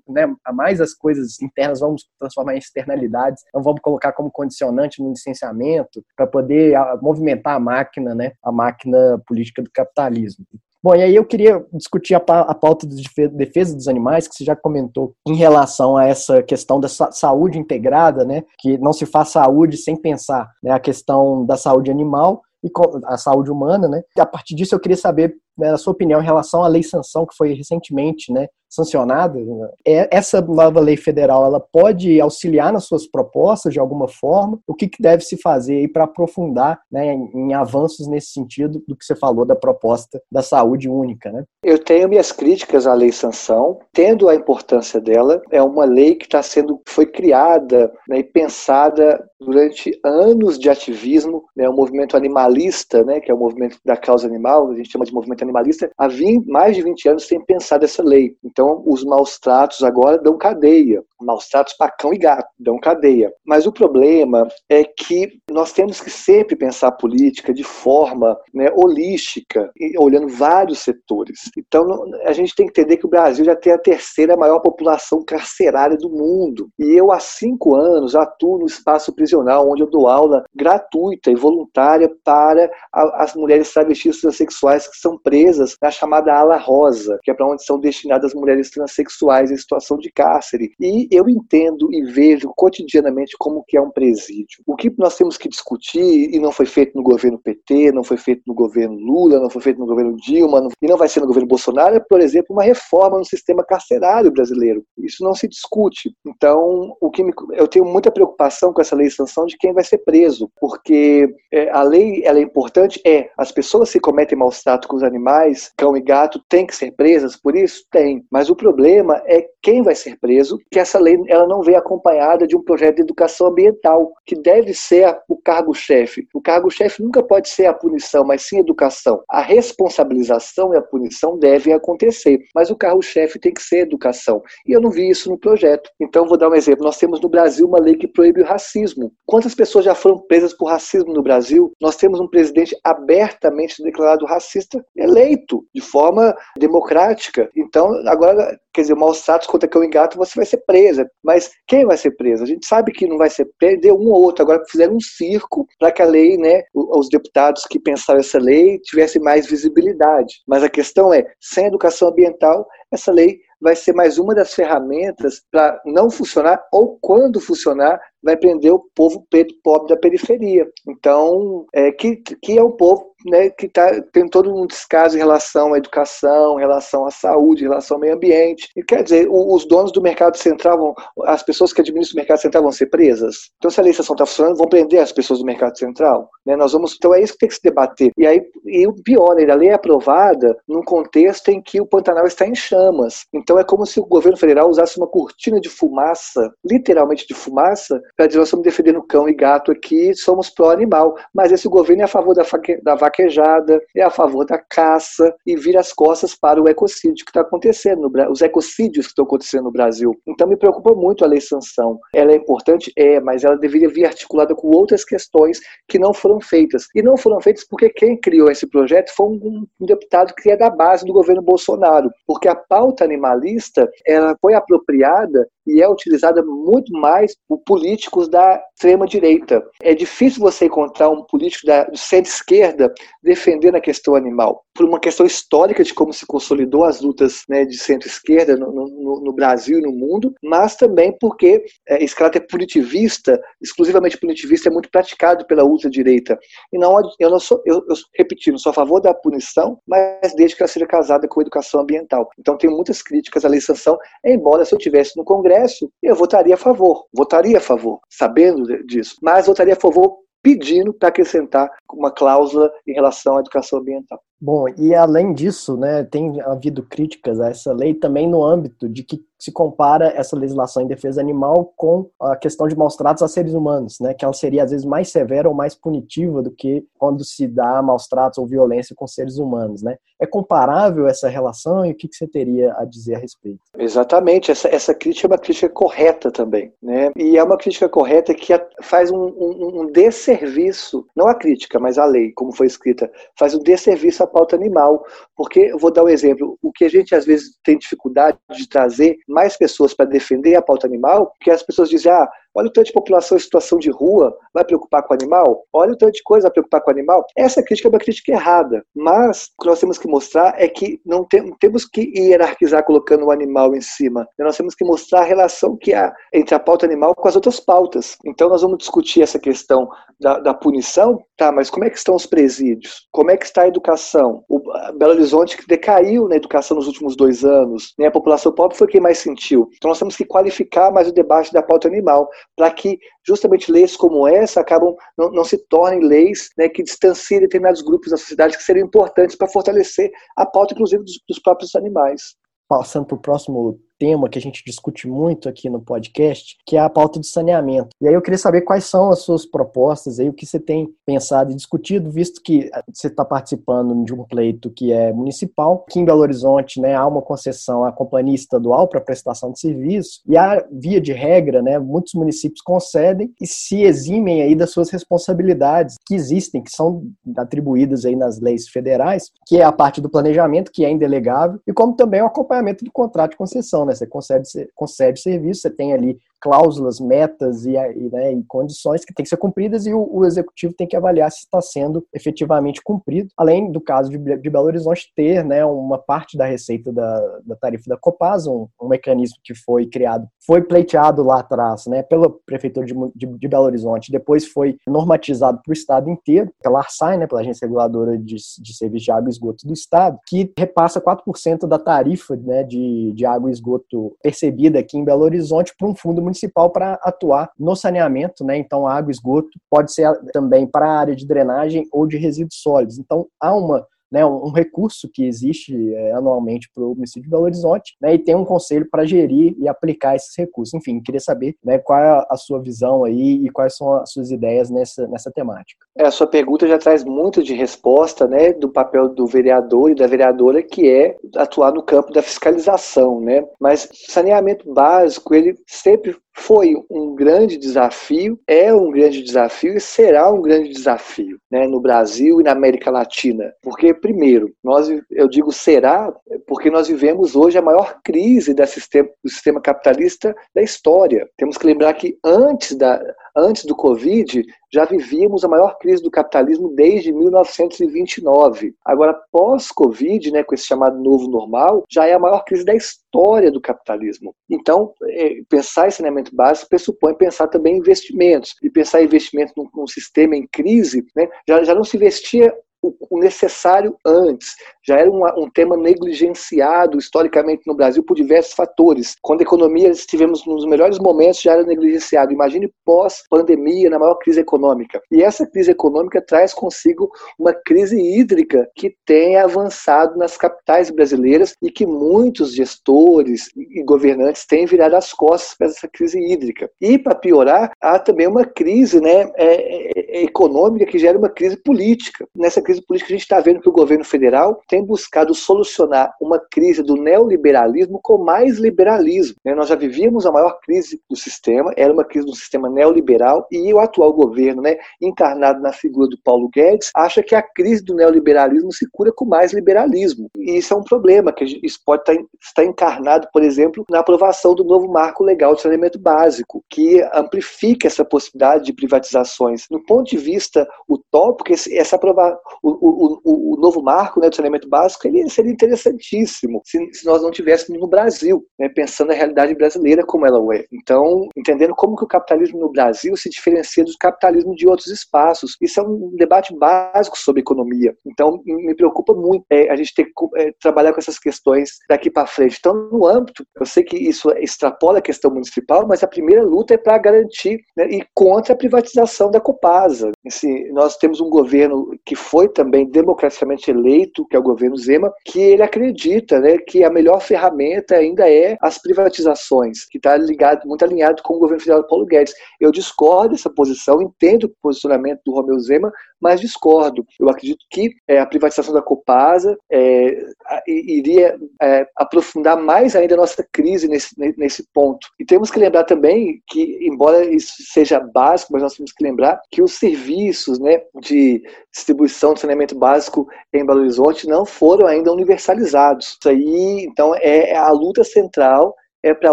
né, mais as coisas internas vamos transformar em externalidades, então vamos colocar como condicionante no licenciamento para poder ah, movimentar a máquina, né, a máquina política do capitalismo. Bom, e aí eu queria discutir a, pauta de defesa dos animais, que você já comentou em relação a essa questão da saúde integrada, né? Que não se faz saúde sem pensar né, a questão da saúde animal e a saúde humana, né? E a partir disso eu queria saber né, a sua opinião em relação à lei sanção que foi recentemente, né, sancionada. É, essa nova lei federal, ela pode auxiliar nas suas propostas de alguma forma? O que, que deve se fazer para aprofundar né, em, avanços nesse sentido do que você falou da proposta da saúde única, né? Eu tenho minhas críticas à lei sanção, tendo a importância dela. É uma lei que está sendo, foi criada né, e pensada durante anos de ativismo, né, o movimento animalista, né, que é o movimento da causa animal, a gente chama de movimento animalista, há 20, mais de 20 anos tem pensado essa lei. Então, os maus tratos agora dão cadeia. Maus tratos para cão e gato dão cadeia. Mas o problema é que nós temos que sempre pensar a política de forma né, holística, olhando vários setores. Então, a gente tem que entender que o Brasil já tem a terceira maior população carcerária do mundo. E eu, há cinco anos, atuo no espaço prisional, onde eu dou aula gratuita e voluntária para as mulheres travestis transexuais que são presas na chamada ala rosa, que é para onde são destinadas mulheres transexuais em situação de cárcere. E eu entendo e vejo cotidianamente como que é um presídio. O que nós temos que discutir, e não foi feito no governo PT, não foi feito no governo Lula, não foi feito no governo Dilma, e não vai ser no governo Bolsonaro, é, por exemplo, uma reforma no sistema carcerário brasileiro. Isso não se discute. Então, o que me, eu tenho muita preocupação com essa lei de sanção de quem vai ser preso, porque é, a lei ela é importante, é, as pessoas que cometem maus trato com os animais, cão e gato, têm que ser presas, por isso tem. Mas o problema é quem vai ser preso, que essa lei ela não vem acompanhada de um projeto de educação ambiental, que deve ser o cargo-chefe. O cargo-chefe nunca pode ser a punição, mas sim a educação. A responsabilização e a punição devem acontecer, mas o carro-chefe tem que ser educação. E eu não vi isso no projeto. Então, vou dar um exemplo. Nós temos no Brasil uma lei que proíbe o racismo. Quantas pessoas já foram presas por racismo no Brasil? Nós temos um presidente abertamente declarado racista eleito de forma democrática. Então, agora quer dizer, maus tratos contra cão e gato, você vai ser presa. Mas quem vai ser preso? A gente sabe que não vai ser preso, deu um ou outro. Agora fizeram um circo para que a lei, né, os deputados que pensaram essa lei tivessem mais visibilidade. Mas a questão é, sem educação ambiental, essa lei vai ser mais uma das ferramentas para não funcionar ou quando funcionar vai prender o povo pobre da periferia. Então, é, que, que é um povo né, que tá, tem todo um descaso em relação à educação, em relação à saúde, em relação ao meio ambiente. E quer dizer, os donos do mercado central, vão, as pessoas que administram o mercado central vão ser presas? Então, se a legislação está funcionando, vão prender as pessoas do mercado central? Né? Nós vamos, então, é isso que tem que se debater. E aí, e o pior, a lei é aprovada num contexto em que o Pantanal está em chamas. Então, é como se o governo federal usasse uma cortina de fumaça, literalmente de fumaça, para dizer nós estamos defendendo cão e gato aqui, somos pró-animal, mas esse governo é a favor da, da vaquejada, é a favor da caça e vira as costas para o ecocídio que está acontecendo, no, os ecocídios que estão acontecendo no Brasil. Então me preocupa muito a lei sanção. Ela é importante? É, mas ela deveria vir articulada com outras questões que não foram feitas. E não foram feitas porque quem criou esse projeto foi um, um deputado que é da base do governo Bolsonaro, porque a pauta animalista ela foi apropriada e é utilizada muito mais por políticos da extrema-direita. É difícil você encontrar um político da, centro-esquerda defendendo a questão animal. Por uma questão histórica de como se consolidou as lutas né, de centro-esquerda no, no, no, Brasil e no mundo, mas também porque é, esse caráter punitivista, exclusivamente punitivista, é muito praticado pela ultradireita. E não, eu não sou, eu, eu repetindo, sou a favor da punição, mas desde que ela seja casada com educação ambiental. Então tem muitas críticas à lei sanção, embora se eu tivesse no Congresso, eu votaria a favor, votaria a favor, sabendo disso, mas votaria a favor pedindo para acrescentar uma cláusula em relação à educação ambiental. Bom, e além disso, né, tem havido críticas a essa lei também no âmbito de que se compara essa legislação em defesa animal com a questão de maus tratos a seres humanos, né, que ela seria às vezes mais severa ou mais punitiva do que quando se dá maus tratos ou violência com seres humanos, né? É comparável essa relação e o que, que você teria a dizer a respeito? Exatamente, essa, essa crítica é uma crítica correta também, né? E é uma crítica correta que faz um, um, um desserviço, não a crítica, mas a lei, como foi escrita, faz um desserviço à pauta animal, porque eu vou dar um exemplo, o que a gente às vezes tem dificuldade de trazer mais pessoas para defender a pauta animal, que as pessoas dizem, ah, Olha o tanto de população em situação de rua, vai preocupar com o animal? Olha o tanto de coisa vai preocupar com o animal. Essa crítica é uma crítica errada. Mas o que nós temos que mostrar é que não tem, temos que hierarquizar colocando o animal em cima. Nós temos que mostrar a relação que há entre a pauta animal com as outras pautas. Então nós vamos discutir essa questão da, da punição, tá, mas como é que estão os presídios? Como é que está a educação? O Belo Horizonte decaiu na educação nos últimos dois anos, né? a população pobre foi quem mais sentiu. Então nós temos que qualificar mais o debate da pauta animal para que justamente leis como essa acabam não, não se tornem leis né, que distanciem determinados grupos da sociedade que seriam importantes para fortalecer a pauta, inclusive, dos, dos próprios animais. Passando para o próximo tema que a gente discute muito aqui no podcast, que é a pauta de saneamento. E aí eu queria saber quais são as suas propostas aí, o que você tem pensado e discutido, visto que você está participando de um pleito que é municipal, que em Belo Horizonte né, há uma concessão à companhia estadual para prestação de serviço, e a via de regra, né, muitos municípios concedem e se eximem aí das suas responsabilidades que existem, que são atribuídas aí nas leis federais, que é a parte do planejamento, que é indelegável, e como também o acompanhamento do contrato de concessão, né? Você concede, concede serviço, você tem ali cláusulas, metas e, e, né, e, condições que têm que ser cumpridas e o, o, executivo tem que avaliar se está sendo efetivamente cumprido. Além do caso de, de Belo Horizonte ter né, uma parte da receita da, da tarifa da Copasa, um, um, mecanismo que foi criado, foi pleiteado lá atrás né, pela Prefeitura de, de, de Belo Horizonte, depois foi normatizado para o Estado inteiro, pela ARSAI, né, pela Agência Reguladora de, de Serviços de Água e Esgoto do Estado, que repassa 4% da tarifa né, de, de água e esgoto percebida aqui em Belo Horizonte para um fundo municipal para atuar no saneamento, né? Então, água, esgoto, pode ser também para a área de drenagem ou de resíduos sólidos. Então, há uma né, um recurso que existe é, anualmente para o município de Belo Horizonte, né, e tem um conselho para gerir e aplicar esses recursos. Enfim, queria saber né, qual é a sua visão aí e quais são as suas ideias nessa, nessa temática. É, a sua pergunta já traz muito de resposta né, do papel do vereador e da vereadora, que é atuar no campo da fiscalização. Né? Mas saneamento básico, ele sempre foi um grande desafio, é um grande desafio e será um grande desafio né, no Brasil e na América Latina. Porque, primeiro, nós, eu digo será porque nós vivemos hoje a maior crise do sistema, do sistema capitalista da história. Temos que lembrar que antes da, antes do Covid, já vivíamos a maior crise do capitalismo desde 1929. Agora, pós-Covid, né, com esse chamado novo normal, já é a maior crise da história do capitalismo. Então, é, pensar em saneamento básico pressupõe pensar também em investimentos. E pensar em investimento num, num sistema em crise, né, já, já não se investia o necessário antes. Já era um, um, tema negligenciado historicamente no Brasil por diversos fatores. Quando a economia estivemos nos melhores momentos, já era negligenciado. Imagine pós-pandemia, na maior crise econômica. E essa crise econômica traz consigo uma crise hídrica que tem avançado nas capitais brasileiras e que muitos gestores e governantes têm virado as costas para essa crise hídrica. E, para piorar, há também uma crise né, é, é, econômica que gera uma crise política. Nessa crise política, a gente está vendo que o governo federal tem buscado solucionar uma crise do neoliberalismo com mais liberalismo. Né? Nós já vivíamos a maior crise do sistema, era uma crise do sistema neoliberal, e o atual governo, né, encarnado na figura do Paulo Guedes, acha que a crise do neoliberalismo se cura com mais liberalismo. E isso é um problema, que isso pode estar, estar encarnado, por exemplo, na aprovação do novo marco legal de saneamento básico, que amplifica essa possibilidade de privatizações. No ponto de vista utópico, essa aprovação o, o, o novo marco né, do saneamento básico ele seria interessantíssimo se, se nós não tivéssemos no Brasil, né, pensando na realidade brasileira como ela é. Então, entendendo como que o capitalismo no Brasil se diferencia do capitalismo de outros espaços. Isso é um debate básico sobre economia. Então, me preocupa muito é, a gente ter que é, trabalhar com essas questões daqui para frente. Então, no âmbito, eu sei que isso extrapola a questão municipal, mas a primeira luta é para garantir né, e contra a privatização da Copasa. Assim, nós temos um governo que foi também democraticamente eleito, que é o governo Zema, que ele acredita né, que a melhor ferramenta ainda é as privatizações, que está ligado, muito alinhado com o governo federal Paulo Guedes. Eu discordo dessa posição, entendo o posicionamento do Romeu Zema, mas discordo. Eu acredito que é, a privatização da Copasa é, iria é, aprofundar mais ainda a nossa crise nesse, nesse ponto. E temos que lembrar também que, embora isso seja básico, mas nós temos que lembrar que os serviços né, de distribuição de saneamento básico em Belo Horizonte não foram ainda universalizados. Isso aí, então, é, é a luta central é para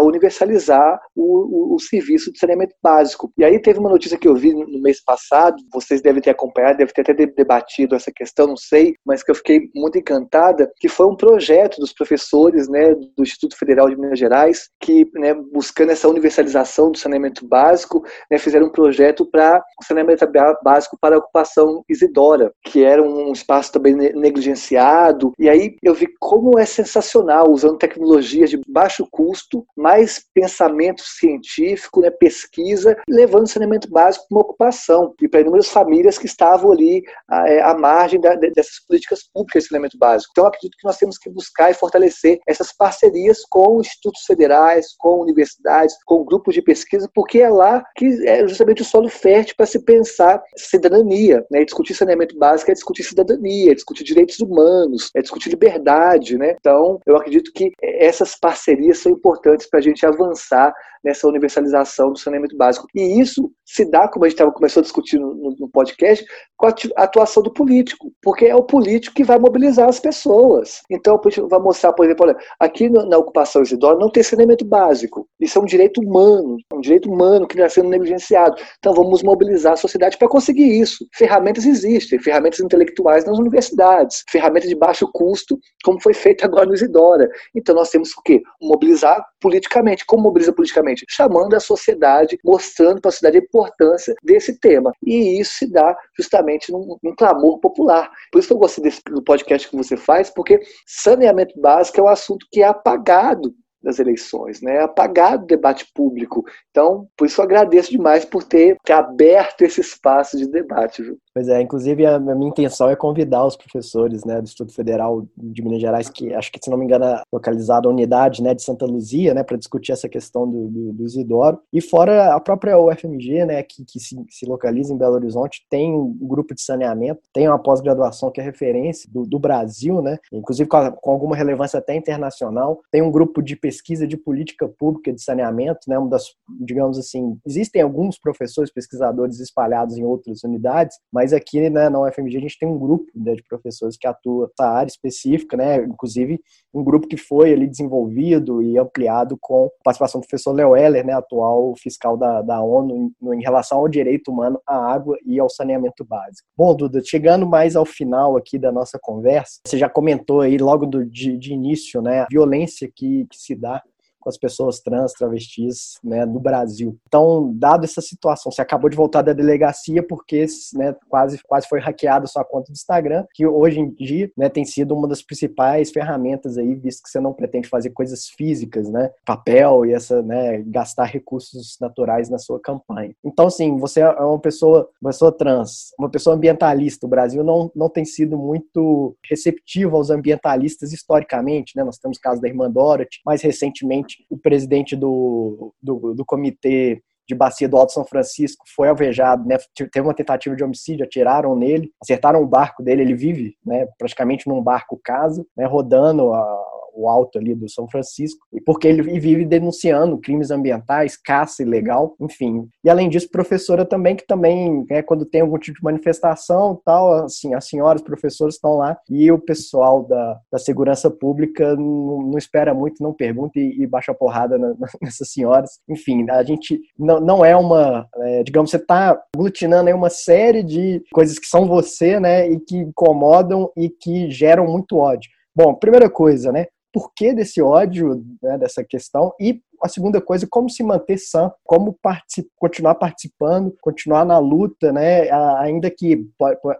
universalizar o, o, o, serviço de saneamento básico. E aí teve uma notícia que eu vi no mês passado, vocês devem ter acompanhado, devem ter até debatido essa questão, não sei, mas que eu fiquei muito encantada, que foi um projeto dos professores né, do Instituto Federal de Minas Gerais, que, né, buscando essa universalização do saneamento básico, né, fizeram um projeto para saneamento básico para a ocupação Isidora, que era um espaço também negligenciado. E aí eu vi como é sensacional, usando tecnologias de baixo custo, mais pensamento científico, né, pesquisa, levando saneamento básico para uma ocupação e para inúmeras famílias que estavam ali à, é, à margem da, dessas políticas públicas de saneamento básico. Então, acredito que nós temos que buscar e fortalecer essas parcerias com institutos federais, com universidades, com grupos de pesquisa, porque é lá que é justamente o solo fértil para se pensar cidadania. Né? discutir saneamento básico é discutir cidadania, é discutir direitos humanos, é discutir liberdade. Né? Então, eu acredito que essas parcerias são importantes importantes para a gente avançar nessa universalização do saneamento básico. E isso se dá, como a gente tava, começou a discutir no, no, podcast, com a atuação do político, porque é o político que vai mobilizar as pessoas. Então, o político vai mostrar, por exemplo, olha, aqui na ocupação Isidoro não tem saneamento básico. Isso é um direito humano, é um direito humano que está sendo negligenciado. Então, vamos mobilizar a sociedade para conseguir isso. Ferramentas existem, ferramentas intelectuais nas universidades, ferramentas de baixo custo, como foi feito agora no Isidora. Então, nós temos o quê? Mobilizar politicamente. Como mobiliza politicamente? Chamando a sociedade, mostrando para a sociedade a importância desse tema. E isso se dá justamente num, num clamor popular. Por isso que eu gostei desse, do podcast que você faz, porque saneamento básico é um assunto que é apagado das eleições, né? Apagado o debate público. Então, por isso eu agradeço demais por ter, ter aberto esse espaço de debate, viu? Pois é, inclusive a minha intenção é convidar os professores né, do Instituto Federal de Minas Gerais, que acho que, se não me engano, é localizado a unidade né, de Santa Luzia, né, para discutir essa questão do, do, do, Isidoro. E fora a própria UFMG, né, que, que se, se, localiza em Belo Horizonte, tem um grupo de saneamento, tem uma pós-graduação que é referência do, do Brasil, né, inclusive com, a, com, alguma relevância até internacional. Tem um grupo de pesquisa de política pública de saneamento, né, uma das, digamos assim, existem alguns professores, pesquisadores espalhados em outras unidades, mas mas aqui né, na UFMG a gente tem um grupo né, de professores que atua nessa área específica, né? Inclusive um grupo que foi ali desenvolvido e ampliado com a participação do professor Leo Heller, né, atual fiscal da, da ONU, em, em relação ao direito humano à água e ao saneamento básico. Bom, Duda, chegando mais ao final aqui da nossa conversa, você já comentou aí logo do, de, de início, né, a violência que, que se dá as pessoas trans, travestis, né, no Brasil. Então, dado essa situação, você acabou de voltar da delegacia porque, né, quase, quase foi hackeada sua conta do Instagram, que hoje em dia, né, tem sido uma das principais ferramentas aí, visto que você não pretende fazer coisas físicas, né, papel e essa, né, gastar recursos naturais na sua campanha. Então, assim, você é uma pessoa, uma pessoa trans, uma pessoa ambientalista. O Brasil não, não tem sido muito receptivo aos ambientalistas historicamente, né? Nós temos o caso da irmã Dorothy, mais recentemente o presidente do, do, do comitê de bacia do Alto São Francisco foi alvejado, né? Teve uma tentativa de homicídio, atiraram nele, acertaram o barco dele, ele vive, né? Praticamente num barco casa, né? Rodando a, o alto ali do São Francisco, e porque ele vive denunciando crimes ambientais, caça ilegal, enfim. E além disso, professora também, que também, é, quando tem algum tipo de manifestação tal, assim, as senhoras professores estão lá e o pessoal da, da segurança pública não, não espera muito, não pergunta e, e baixa a porrada na, [laughs] nessas senhoras. Enfim, a gente não, não é uma, é, digamos, você está aglutinando aí uma série de coisas que são você, né, e que incomodam e que geram muito ódio. Bom, primeira coisa, né? Por que desse ódio, né, dessa questão? E a segunda coisa, como se manter sã, como particip, continuar participando, continuar na luta, né? Ainda que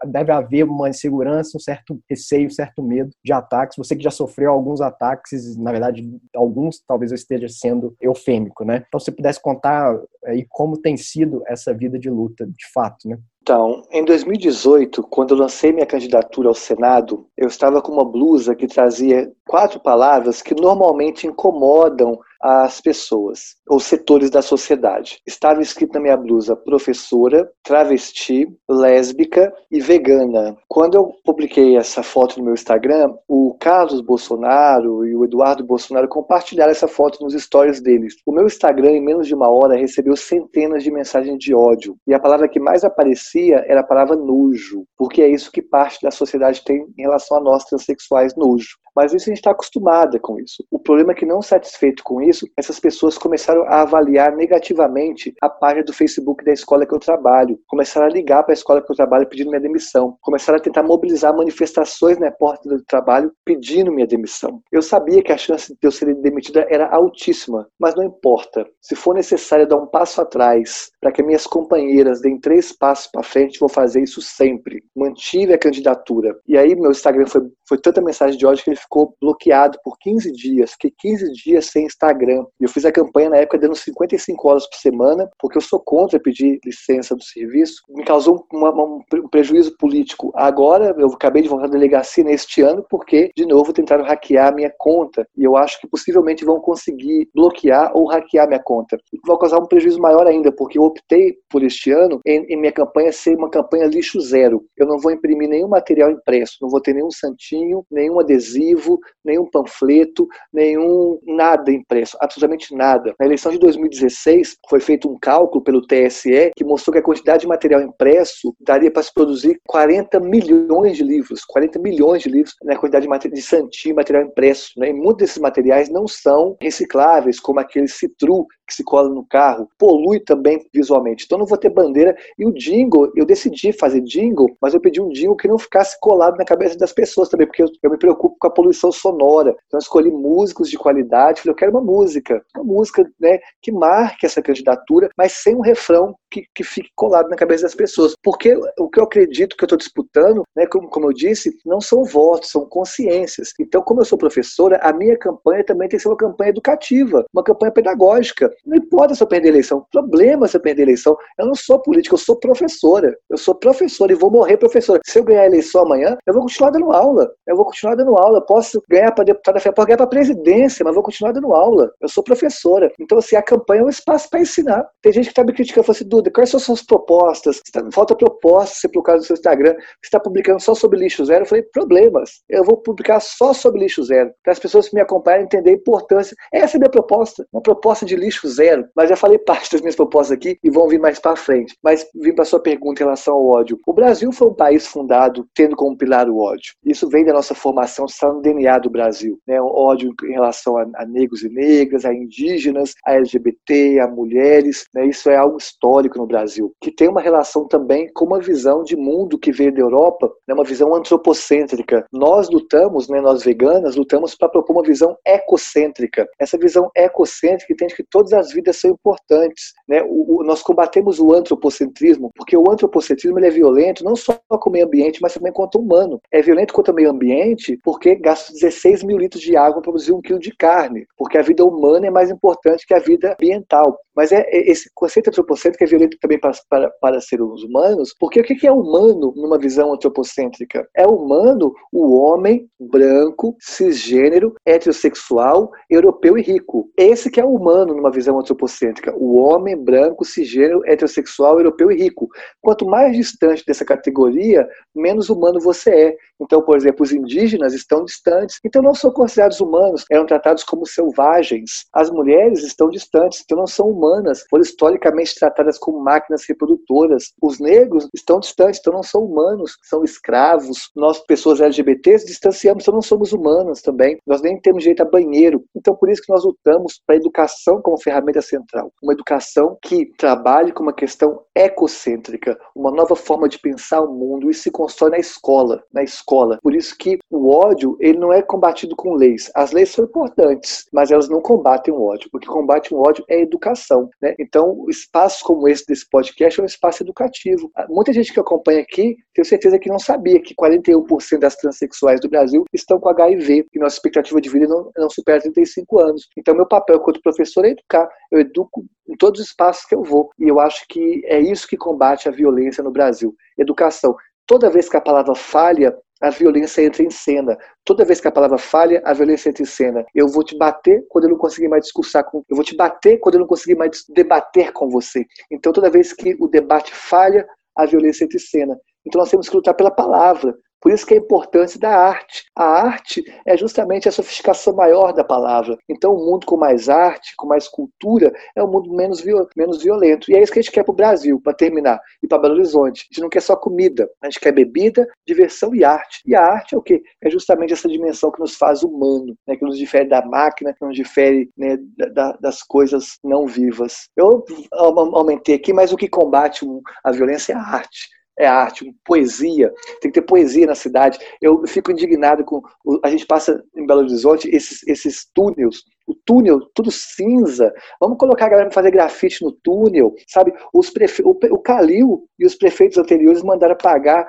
deve haver uma insegurança, um certo receio, um certo medo de ataques. Você que já sofreu alguns ataques, na verdade, alguns talvez eu esteja sendo eufêmico, né? Então, se pudesse contar aí como tem sido essa vida de luta, de fato, né? Então, em 2018, quando eu lancei minha candidatura ao Senado, eu estava com uma blusa que trazia quatro palavras que normalmente incomodam as pessoas ou setores da sociedade. Estava escrito na minha blusa professora, travesti, lésbica e vegana. Quando eu publiquei essa foto no meu Instagram, o Carlos Bolsonaro e o Eduardo Bolsonaro compartilharam essa foto nos stories deles. O meu Instagram, em menos de uma hora, recebeu centenas de mensagens de ódio. E a palavra que mais aparecia era a palavra nojo, porque é isso que parte da sociedade tem em relação a nós transexuais, nojo. Mas isso a gente está acostumada com isso. O problema é que, não satisfeito com isso, essas pessoas começaram a avaliar negativamente a página do Facebook da escola que eu trabalho. Começaram a ligar para a escola que eu trabalho pedindo minha demissão. Começaram a tentar mobilizar manifestações na porta do trabalho pedindo minha demissão. Eu sabia que a chance de eu ser demitida era altíssima, mas não importa. Se for necessário dar um passo atrás para que minhas companheiras deem três passos para frente, vou fazer isso sempre. Mantive a candidatura. E aí meu Instagram foi, foi tanta mensagem de ódio que ele ficou bloqueado por 15 dias, fiquei 15 dias sem Instagram. Eu fiz a campanha na época dando 55 horas por semana, porque eu sou contra pedir licença do serviço. Me causou uma, uma, um prejuízo político. Agora, eu acabei de voltar à delegacia neste ano, porque, de novo, tentaram hackear minha conta. E eu acho que possivelmente vão conseguir bloquear ou hackear minha conta. E vai causar um prejuízo maior ainda, porque eu optei por este ano em, em minha campanha ser uma campanha lixo zero. Eu não vou imprimir nenhum material impresso, não vou ter nenhum santinho, nenhum adesivo, nenhum panfleto, nenhum nada impresso, absolutamente nada. Na eleição de 2016 foi feito um cálculo pelo TSE que mostrou que a quantidade de material impresso daria para se produzir 40 milhões de livros, 40 milhões de livros na quantidade de, de santinho, material impresso. Né? E muitos desses materiais não são recicláveis, como aquele citru que se cola no carro, polui também visualmente. Então não vou ter bandeira. E o jingle, eu decidi fazer jingle, mas eu pedi um jingle que não ficasse colado na cabeça das pessoas também, porque eu, eu me preocupo com a poluição sonora. Então eu escolhi músicos de qualidade, falei, eu quero uma música, uma música né, que marque essa candidatura, mas sem um refrão que, que fique colado na cabeça das pessoas. Porque o que eu acredito que eu estou disputando, né, como, como eu disse, não são votos, são consciências. Então, como eu sou professora, a minha campanha também tem que ser uma campanha educativa, uma campanha pedagógica. Não importa se eu perder a eleição, problema se eu perder a eleição. Eu não sou política, eu sou professora. Eu sou professora e vou morrer professora. Se eu ganhar a eleição amanhã, eu vou continuar dando aula. Eu vou continuar dando aula posso ganhar para deputada federal, posso ganhar para presidência, mas vou continuar dando aula. Eu sou professora. Então, assim, a campanha é um espaço para ensinar. Tem gente que está me criticando, falou assim, Duda, quais são as suas propostas? Tá, falta proposta, você colocar no seu Instagram, você está publicando só sobre lixo zero. Eu falei, problemas. Eu vou publicar só sobre lixo zero, para as pessoas que me acompanham entender a importância. Essa é a minha proposta, uma proposta de lixo zero. Mas já falei [laughs] parte das minhas propostas aqui e vão vir mais para frente. Mas vim para sua pergunta em relação ao ódio. O Brasil foi um país fundado tendo como pilar o ódio. Isso vem da nossa formação, está no DNA do Brasil. Né? O ódio em relação a, a, negros e negras, a indígenas, a LGBT, a mulheres. Né? Isso é algo histórico no Brasil, que tem uma relação também com uma visão de mundo que veio da Europa, né? uma visão antropocêntrica. Nós lutamos, né, nós veganas, lutamos para propor uma visão ecocêntrica. Essa visão ecocêntrica entende que todas as vidas são importantes. Né? O, o, nós combatemos o antropocentrismo, porque o antropocentrismo é violento não só com o meio ambiente, mas também contra o humano. É violento contra o meio ambiente porque gasta 16 mil litros de água para produzir um quilo de carne, porque a vida humana é mais importante que a vida ambiental. Mas é, é esse conceito antropocêntrico é violento também para, para, para seres humanos, porque o que é humano numa visão antropocêntrica? É humano o homem branco, cisgênero, heterossexual, europeu e rico. Esse que é humano numa visão antropocêntrica. O homem branco, cisgênero, heterossexual, europeu e rico. Quanto mais distante dessa categoria, menos humano você é. Então, por exemplo, os indígenas estão distantes, então não são considerados humanos, eram tratados como selvagens. As mulheres estão distantes, então não são humanas, foram historicamente tratadas como máquinas reprodutoras. Os negros estão distantes, então não são humanos, são escravos. Nós, pessoas LGBTs, distanciamos, então não somos humanas também. Nós nem temos direito a banheiro. Então, por isso que nós lutamos para a educação como ferramenta central. Uma educação que trabalhe com uma questão ecocêntrica, uma nova forma de pensar o mundo. e se constrói na escola, na escola. Por isso que o ódio, ele não é combatido com leis. As leis são importantes, mas elas não combatem o ódio. O que combate o ódio é a educação. Né? Então, espaços como esse desse podcast é um espaço educativo. Muita gente que acompanha aqui, tenho certeza que não sabia que 41% das transexuais do Brasil estão com HIV e nossa expectativa de vida não, não supera 35 anos. Então, meu papel enquanto professor é educar. Eu educo em todos os espaços que eu vou. E eu acho que é isso que combate a violência no Brasil. Educação. Toda vez que a palavra falha, a violência entra em cena. Toda vez que a palavra falha, a violência entra em cena. Eu vou te bater quando eu não conseguir mais discursar com. Eu vou te bater quando eu não conseguir mais debater com você. Então, toda vez que o debate falha, a violência entra em cena. Então, nós temos que lutar pela palavra. Por isso que é a importância da arte. A arte é justamente a sofisticação maior da palavra. Então, um mundo com mais arte, com mais cultura, é um mundo menos, viol menos violento. E é isso que a gente quer para o Brasil, para terminar, e para Belo Horizonte. A gente não quer só comida, a gente quer bebida, diversão e arte. E a arte é o quê? É justamente essa dimensão que nos faz humano, né? que nos difere da máquina, que nos difere né, da, das coisas não vivas. Eu aumentei aqui, mas o que combate a violência é a arte é arte, poesia, tem que ter poesia na cidade. Eu fico indignado com. A gente passa em Belo Horizonte esses, esses túneis, o túnel tudo cinza. Vamos colocar a galera para fazer grafite no túnel, sabe? Os prefe... o, o Calil e os prefeitos anteriores mandaram apagar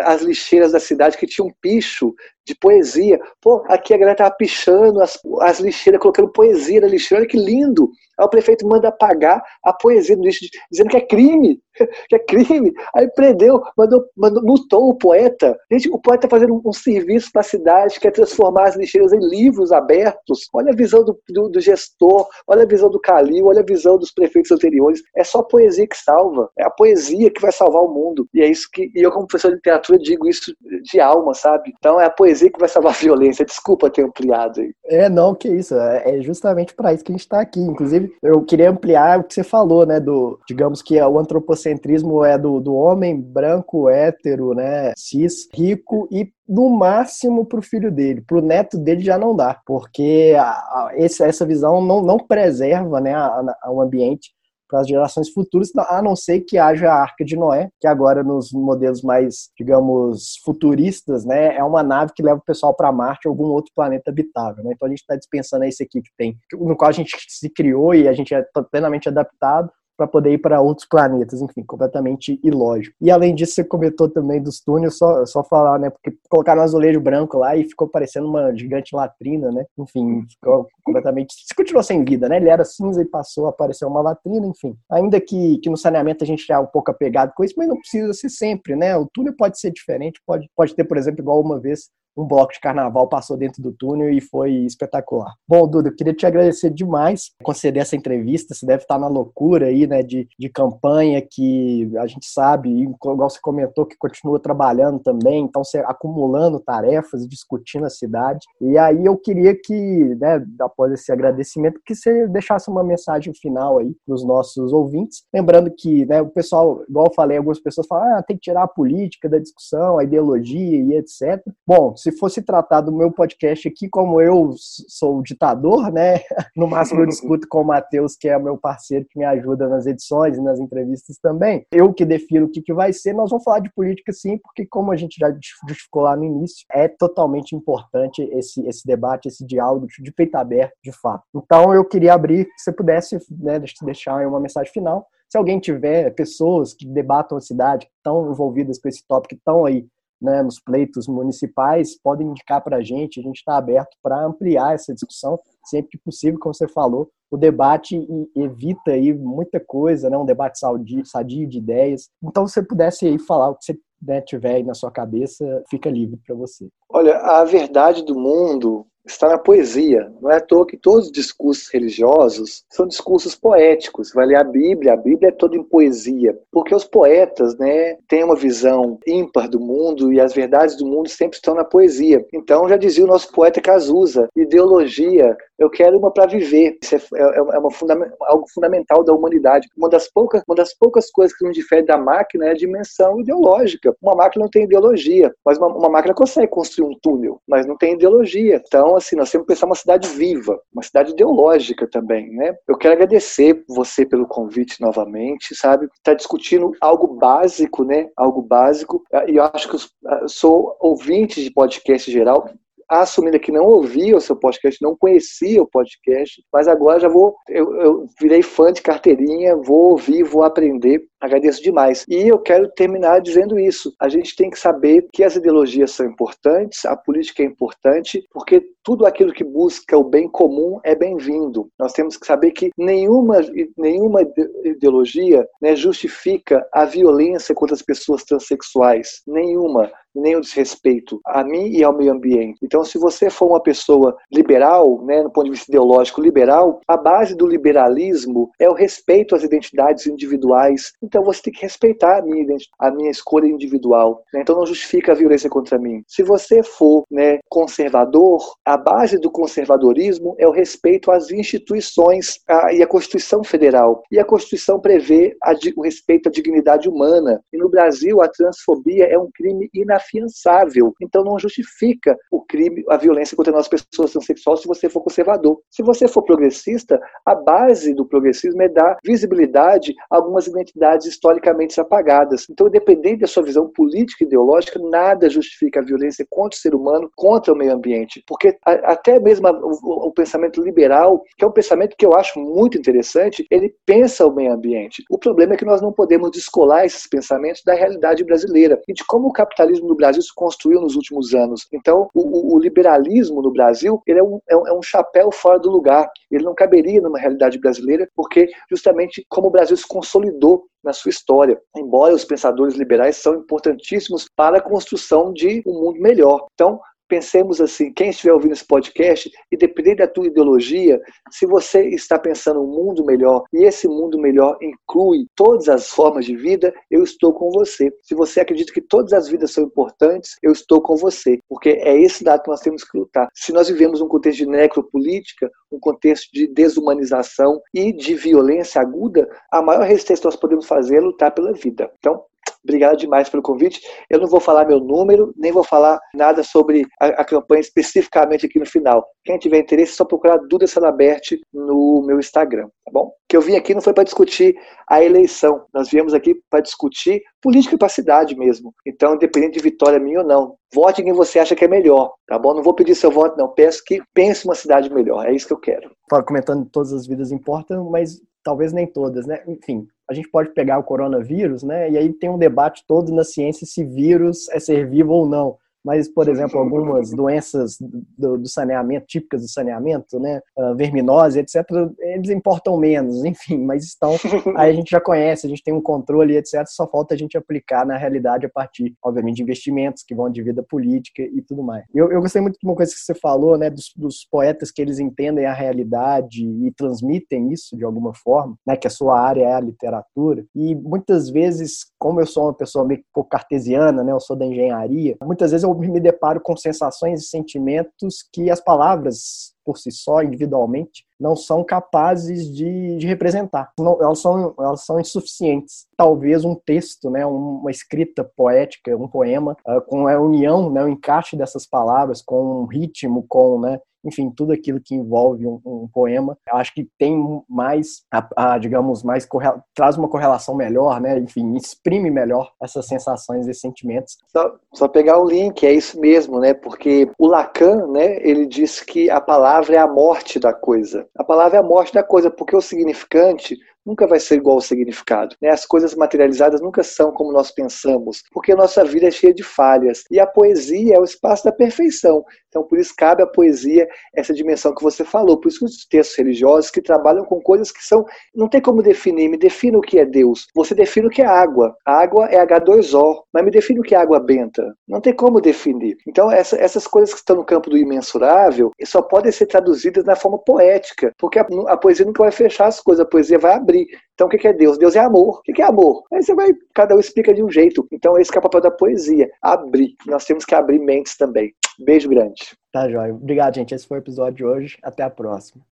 as lixeiras da cidade que tinham picho de poesia. Pô, aqui a galera tava pichando as, as lixeiras, colocando poesia na lixeira, olha que lindo. Aí o prefeito manda apagar a poesia do lixo, dizendo que é crime, [laughs] que é crime. Aí prendeu, mandou, mandou multou o poeta. Gente, o poeta tá fazendo um, um serviço para a cidade, que é transformar as lixeiras em livros abertos. Olha a visão do, do, do gestor, olha a visão do Calil, olha a visão dos prefeitos anteriores. É só a poesia que salva. É a poesia que vai salvar o mundo. E é isso que, e eu como professor de literatura digo isso de alma, sabe? Então é a poesia dizer que vai salvar a violência. Desculpa ter ampliado aí. É, não, que isso. É, é justamente para isso que a gente está aqui. Inclusive, eu queria ampliar o que você falou, né? Do, digamos que o antropocentrismo é do, do homem branco, hétero, né? Cis, rico e no máximo para o filho dele, para o neto dele já não dá, porque a, a, esse, essa visão não, não preserva né, a, o ambiente para as gerações futuras, a não ser que haja a Arca de Noé, que agora nos modelos mais, digamos, futuristas, né, é uma nave que leva o pessoal para Marte ou algum outro planeta habitável. Né? Então a gente está dispensando esse aqui que tem, no qual a gente se criou e a gente é plenamente adaptado para poder ir para outros planetas, enfim, completamente ilógico. E além disso, você comentou também dos túneis, só, só falar, né, porque colocaram um azulejo branco lá e ficou parecendo uma gigante latrina, né, enfim, ficou completamente, continuou sem vida, né, ele era cinza e passou a aparecer uma latrina, enfim. Ainda que, que no saneamento a gente já é um pouco apegado com isso, mas não precisa ser sempre, né, o túnel pode ser diferente, pode, pode ter, por exemplo, igual uma vez um bloco de carnaval passou dentro do túnel e foi espetacular. Bom, Duda, eu queria te agradecer demais por conceder essa entrevista. Você deve estar na loucura aí, né, de, de campanha que a gente sabe, igual você comentou, que continua trabalhando também, então você acumulando tarefas, discutindo a cidade. E aí eu queria que, né, após esse agradecimento, que você deixasse uma mensagem final aí para os nossos ouvintes. Lembrando que, né, o pessoal, igual eu falei, algumas pessoas falam, ah, tem que tirar a política da discussão, a ideologia e etc. Bom, se se fosse tratar do meu podcast aqui, como eu sou o ditador, né? [laughs] No máximo eu [laughs] discuto com o Matheus, que é o meu parceiro que me ajuda nas edições e nas entrevistas também. Eu que defino o que, que vai ser, nós vamos falar de política sim, porque como a gente já justificou lá no início, é totalmente importante esse, esse debate, esse diálogo de peito aberto, de fato. Então eu queria abrir, se você pudesse né, deixar uma mensagem final. Se alguém tiver pessoas que debatam a cidade, que estão envolvidas com esse tópico, que estão aí né, nos pleitos municipais, podem indicar para a gente, a gente está aberto para ampliar essa discussão, sempre que possível, como você falou, o debate evita aí muita coisa, né, um debate sadio, de ideias. Então, se você pudesse aí falar o que você né, tiver aí na sua cabeça, fica livre para você. Olha, a verdade do mundo está na poesia. Não é à toa que todos os discursos religiosos são discursos poéticos. Vai ler a Bíblia, a Bíblia é toda em poesia. Porque os poetas né, têm uma visão ímpar do mundo e as verdades do mundo sempre estão na poesia. Então, já dizia o nosso poeta Cazuza, ideologia, eu quero uma para viver. Isso é, é, é uma fundament, algo fundamental da humanidade. Uma das, poucas, uma das poucas coisas que nos difere da máquina é a dimensão ideológica. Uma máquina não tem ideologia, mas uma, uma máquina consegue construir um túnel, mas não tem ideologia. Então, assim, nós temos que pensar uma cidade viva, uma cidade ideológica também, né? Eu quero agradecer você pelo convite novamente, sabe? Está discutindo algo básico, né? Algo básico. E eu acho que eu sou ouvinte de podcast geral, assumindo que não ouvia o seu podcast, não conhecia o podcast, mas agora já vou, eu, eu virei fã de carteirinha, vou ouvir, vou aprender. Agradeço demais. E eu quero terminar dizendo isso. A gente tem que saber que as ideologias são importantes, a política é importante, porque tudo aquilo que busca o bem comum é bem-vindo. Nós temos que saber que nenhuma, nenhuma ideologia né, justifica a violência contra as pessoas transexuais. Nenhuma nem o desrespeito a mim e ao meio ambiente. Então, se você for uma pessoa liberal, né, no ponto de vista ideológico liberal, a base do liberalismo é o respeito às identidades individuais. Então, você tem que respeitar a minha, a minha escolha individual. Né? Então, não justifica a violência contra mim. Se você for né, conservador, a base do conservadorismo é o respeito às instituições a, e à Constituição Federal. E a Constituição prevê a, o respeito à dignidade humana. E no Brasil, a transfobia é um crime inafiançável inafiançável. Então não justifica o crime, a violência contra as pessoas transexuais se você for conservador. Se você for progressista, a base do progressismo é dar visibilidade a algumas identidades historicamente apagadas. Então, independente da sua visão política e ideológica, nada justifica a violência contra o ser humano, contra o meio ambiente. Porque até mesmo o, pensamento liberal, que é um pensamento que eu acho muito interessante, ele pensa o meio ambiente. O problema é que nós não podemos descolar esses pensamentos da realidade brasileira e de como o capitalismo Brasil se construiu nos últimos anos. Então, o, o liberalismo no Brasil ele é um, é, é um chapéu fora do lugar. Ele não caberia numa realidade brasileira, porque justamente como o Brasil se consolidou na sua história. Embora os pensadores liberais são importantíssimos para a construção de um mundo melhor. Então, pensemos assim, quem estiver ouvindo esse podcast, independente da tua ideologia, se você está pensando um mundo melhor e esse mundo melhor inclui todas as formas de vida, eu estou com você. Se você acredita que todas as vidas são importantes, eu estou com você, porque é esse dado que nós temos que lutar. Se nós vivemos um contexto de necropolítica, um contexto de desumanização e de violência aguda, a maior resistência que nós podemos fazer é lutar pela vida. Então, Obrigado demais pelo convite. Eu não vou falar meu número, nem vou falar nada sobre a, a campanha especificamente aqui no final. Quem tiver interesse, é só procurar Duda Salabert no meu Instagram, tá bom? que eu vim aqui não foi para discutir a eleição, nós viemos aqui para discutir política para a cidade mesmo. Então, independente de vitória minha ou não, vote quem você acha que é melhor, tá bom? Não vou pedir seu voto, não. Peço que pense uma cidade melhor. É isso que eu quero. Fala, comentando todas as vidas importam, mas talvez nem todas, né? Enfim, a gente pode pegar o coronavírus, né? E aí tem um debate todo na ciência se vírus é ser vivo ou não mas, por exemplo, algumas doenças do, do saneamento, típicas do saneamento, né, uh, verminose, etc., eles importam menos, [laughs] enfim, mas estão, aí a gente já conhece, a gente tem um controle, etc., só falta a gente aplicar na realidade a partir, obviamente, de investimentos que vão de vida política e tudo mais. Eu, eu gostei muito de uma coisa que você falou, né, dos, dos poetas que eles entendem a realidade e transmitem isso de alguma forma, né, que a sua área é a literatura, e muitas vezes, como eu sou uma pessoa meio cartesiana, né, eu sou da engenharia, muitas vezes eu me deparo com sensações e sentimentos que as palavras por si só, individualmente, não são capazes de, de representar. Não, elas, são, elas são insuficientes. Talvez um texto, né, uma escrita poética, um poema, uh, com a união, né, o encaixe dessas palavras, com um ritmo, com né, enfim, tudo aquilo que envolve um, um poema, acho que tem mais, a, a, digamos, mais traz uma correlação melhor, né? Enfim, exprime melhor essas sensações e sentimentos. Só, só pegar o link, é isso mesmo, né? Porque o Lacan, né? Ele diz que a palavra é a morte da coisa. A palavra é a morte da coisa, porque o significante nunca vai ser igual ao significado. Né? As coisas materializadas nunca são como nós pensamos, porque a nossa vida é cheia de falhas. E a poesia é o espaço da perfeição. Então, por isso cabe à poesia essa dimensão que você falou. Por isso que os textos religiosos que trabalham com coisas que são. Não tem como definir. Me defina o que é Deus. Você define o que é água. A água é H2O. Mas me define o que é água benta. Não tem como definir. Então, essa, essas coisas que estão no campo do imensurável só podem ser traduzidas na forma poética. Porque a, a poesia nunca vai fechar as coisas. A poesia vai abrir. Então, o que é Deus? Deus é amor. O que é amor? Aí você vai, cada um explica de um jeito. Então, esse é o papel da poesia: abrir. Nós temos que abrir mentes também. Beijo grande. Tá, Jóia. Obrigado, gente. Esse foi o episódio de hoje. Até a próxima.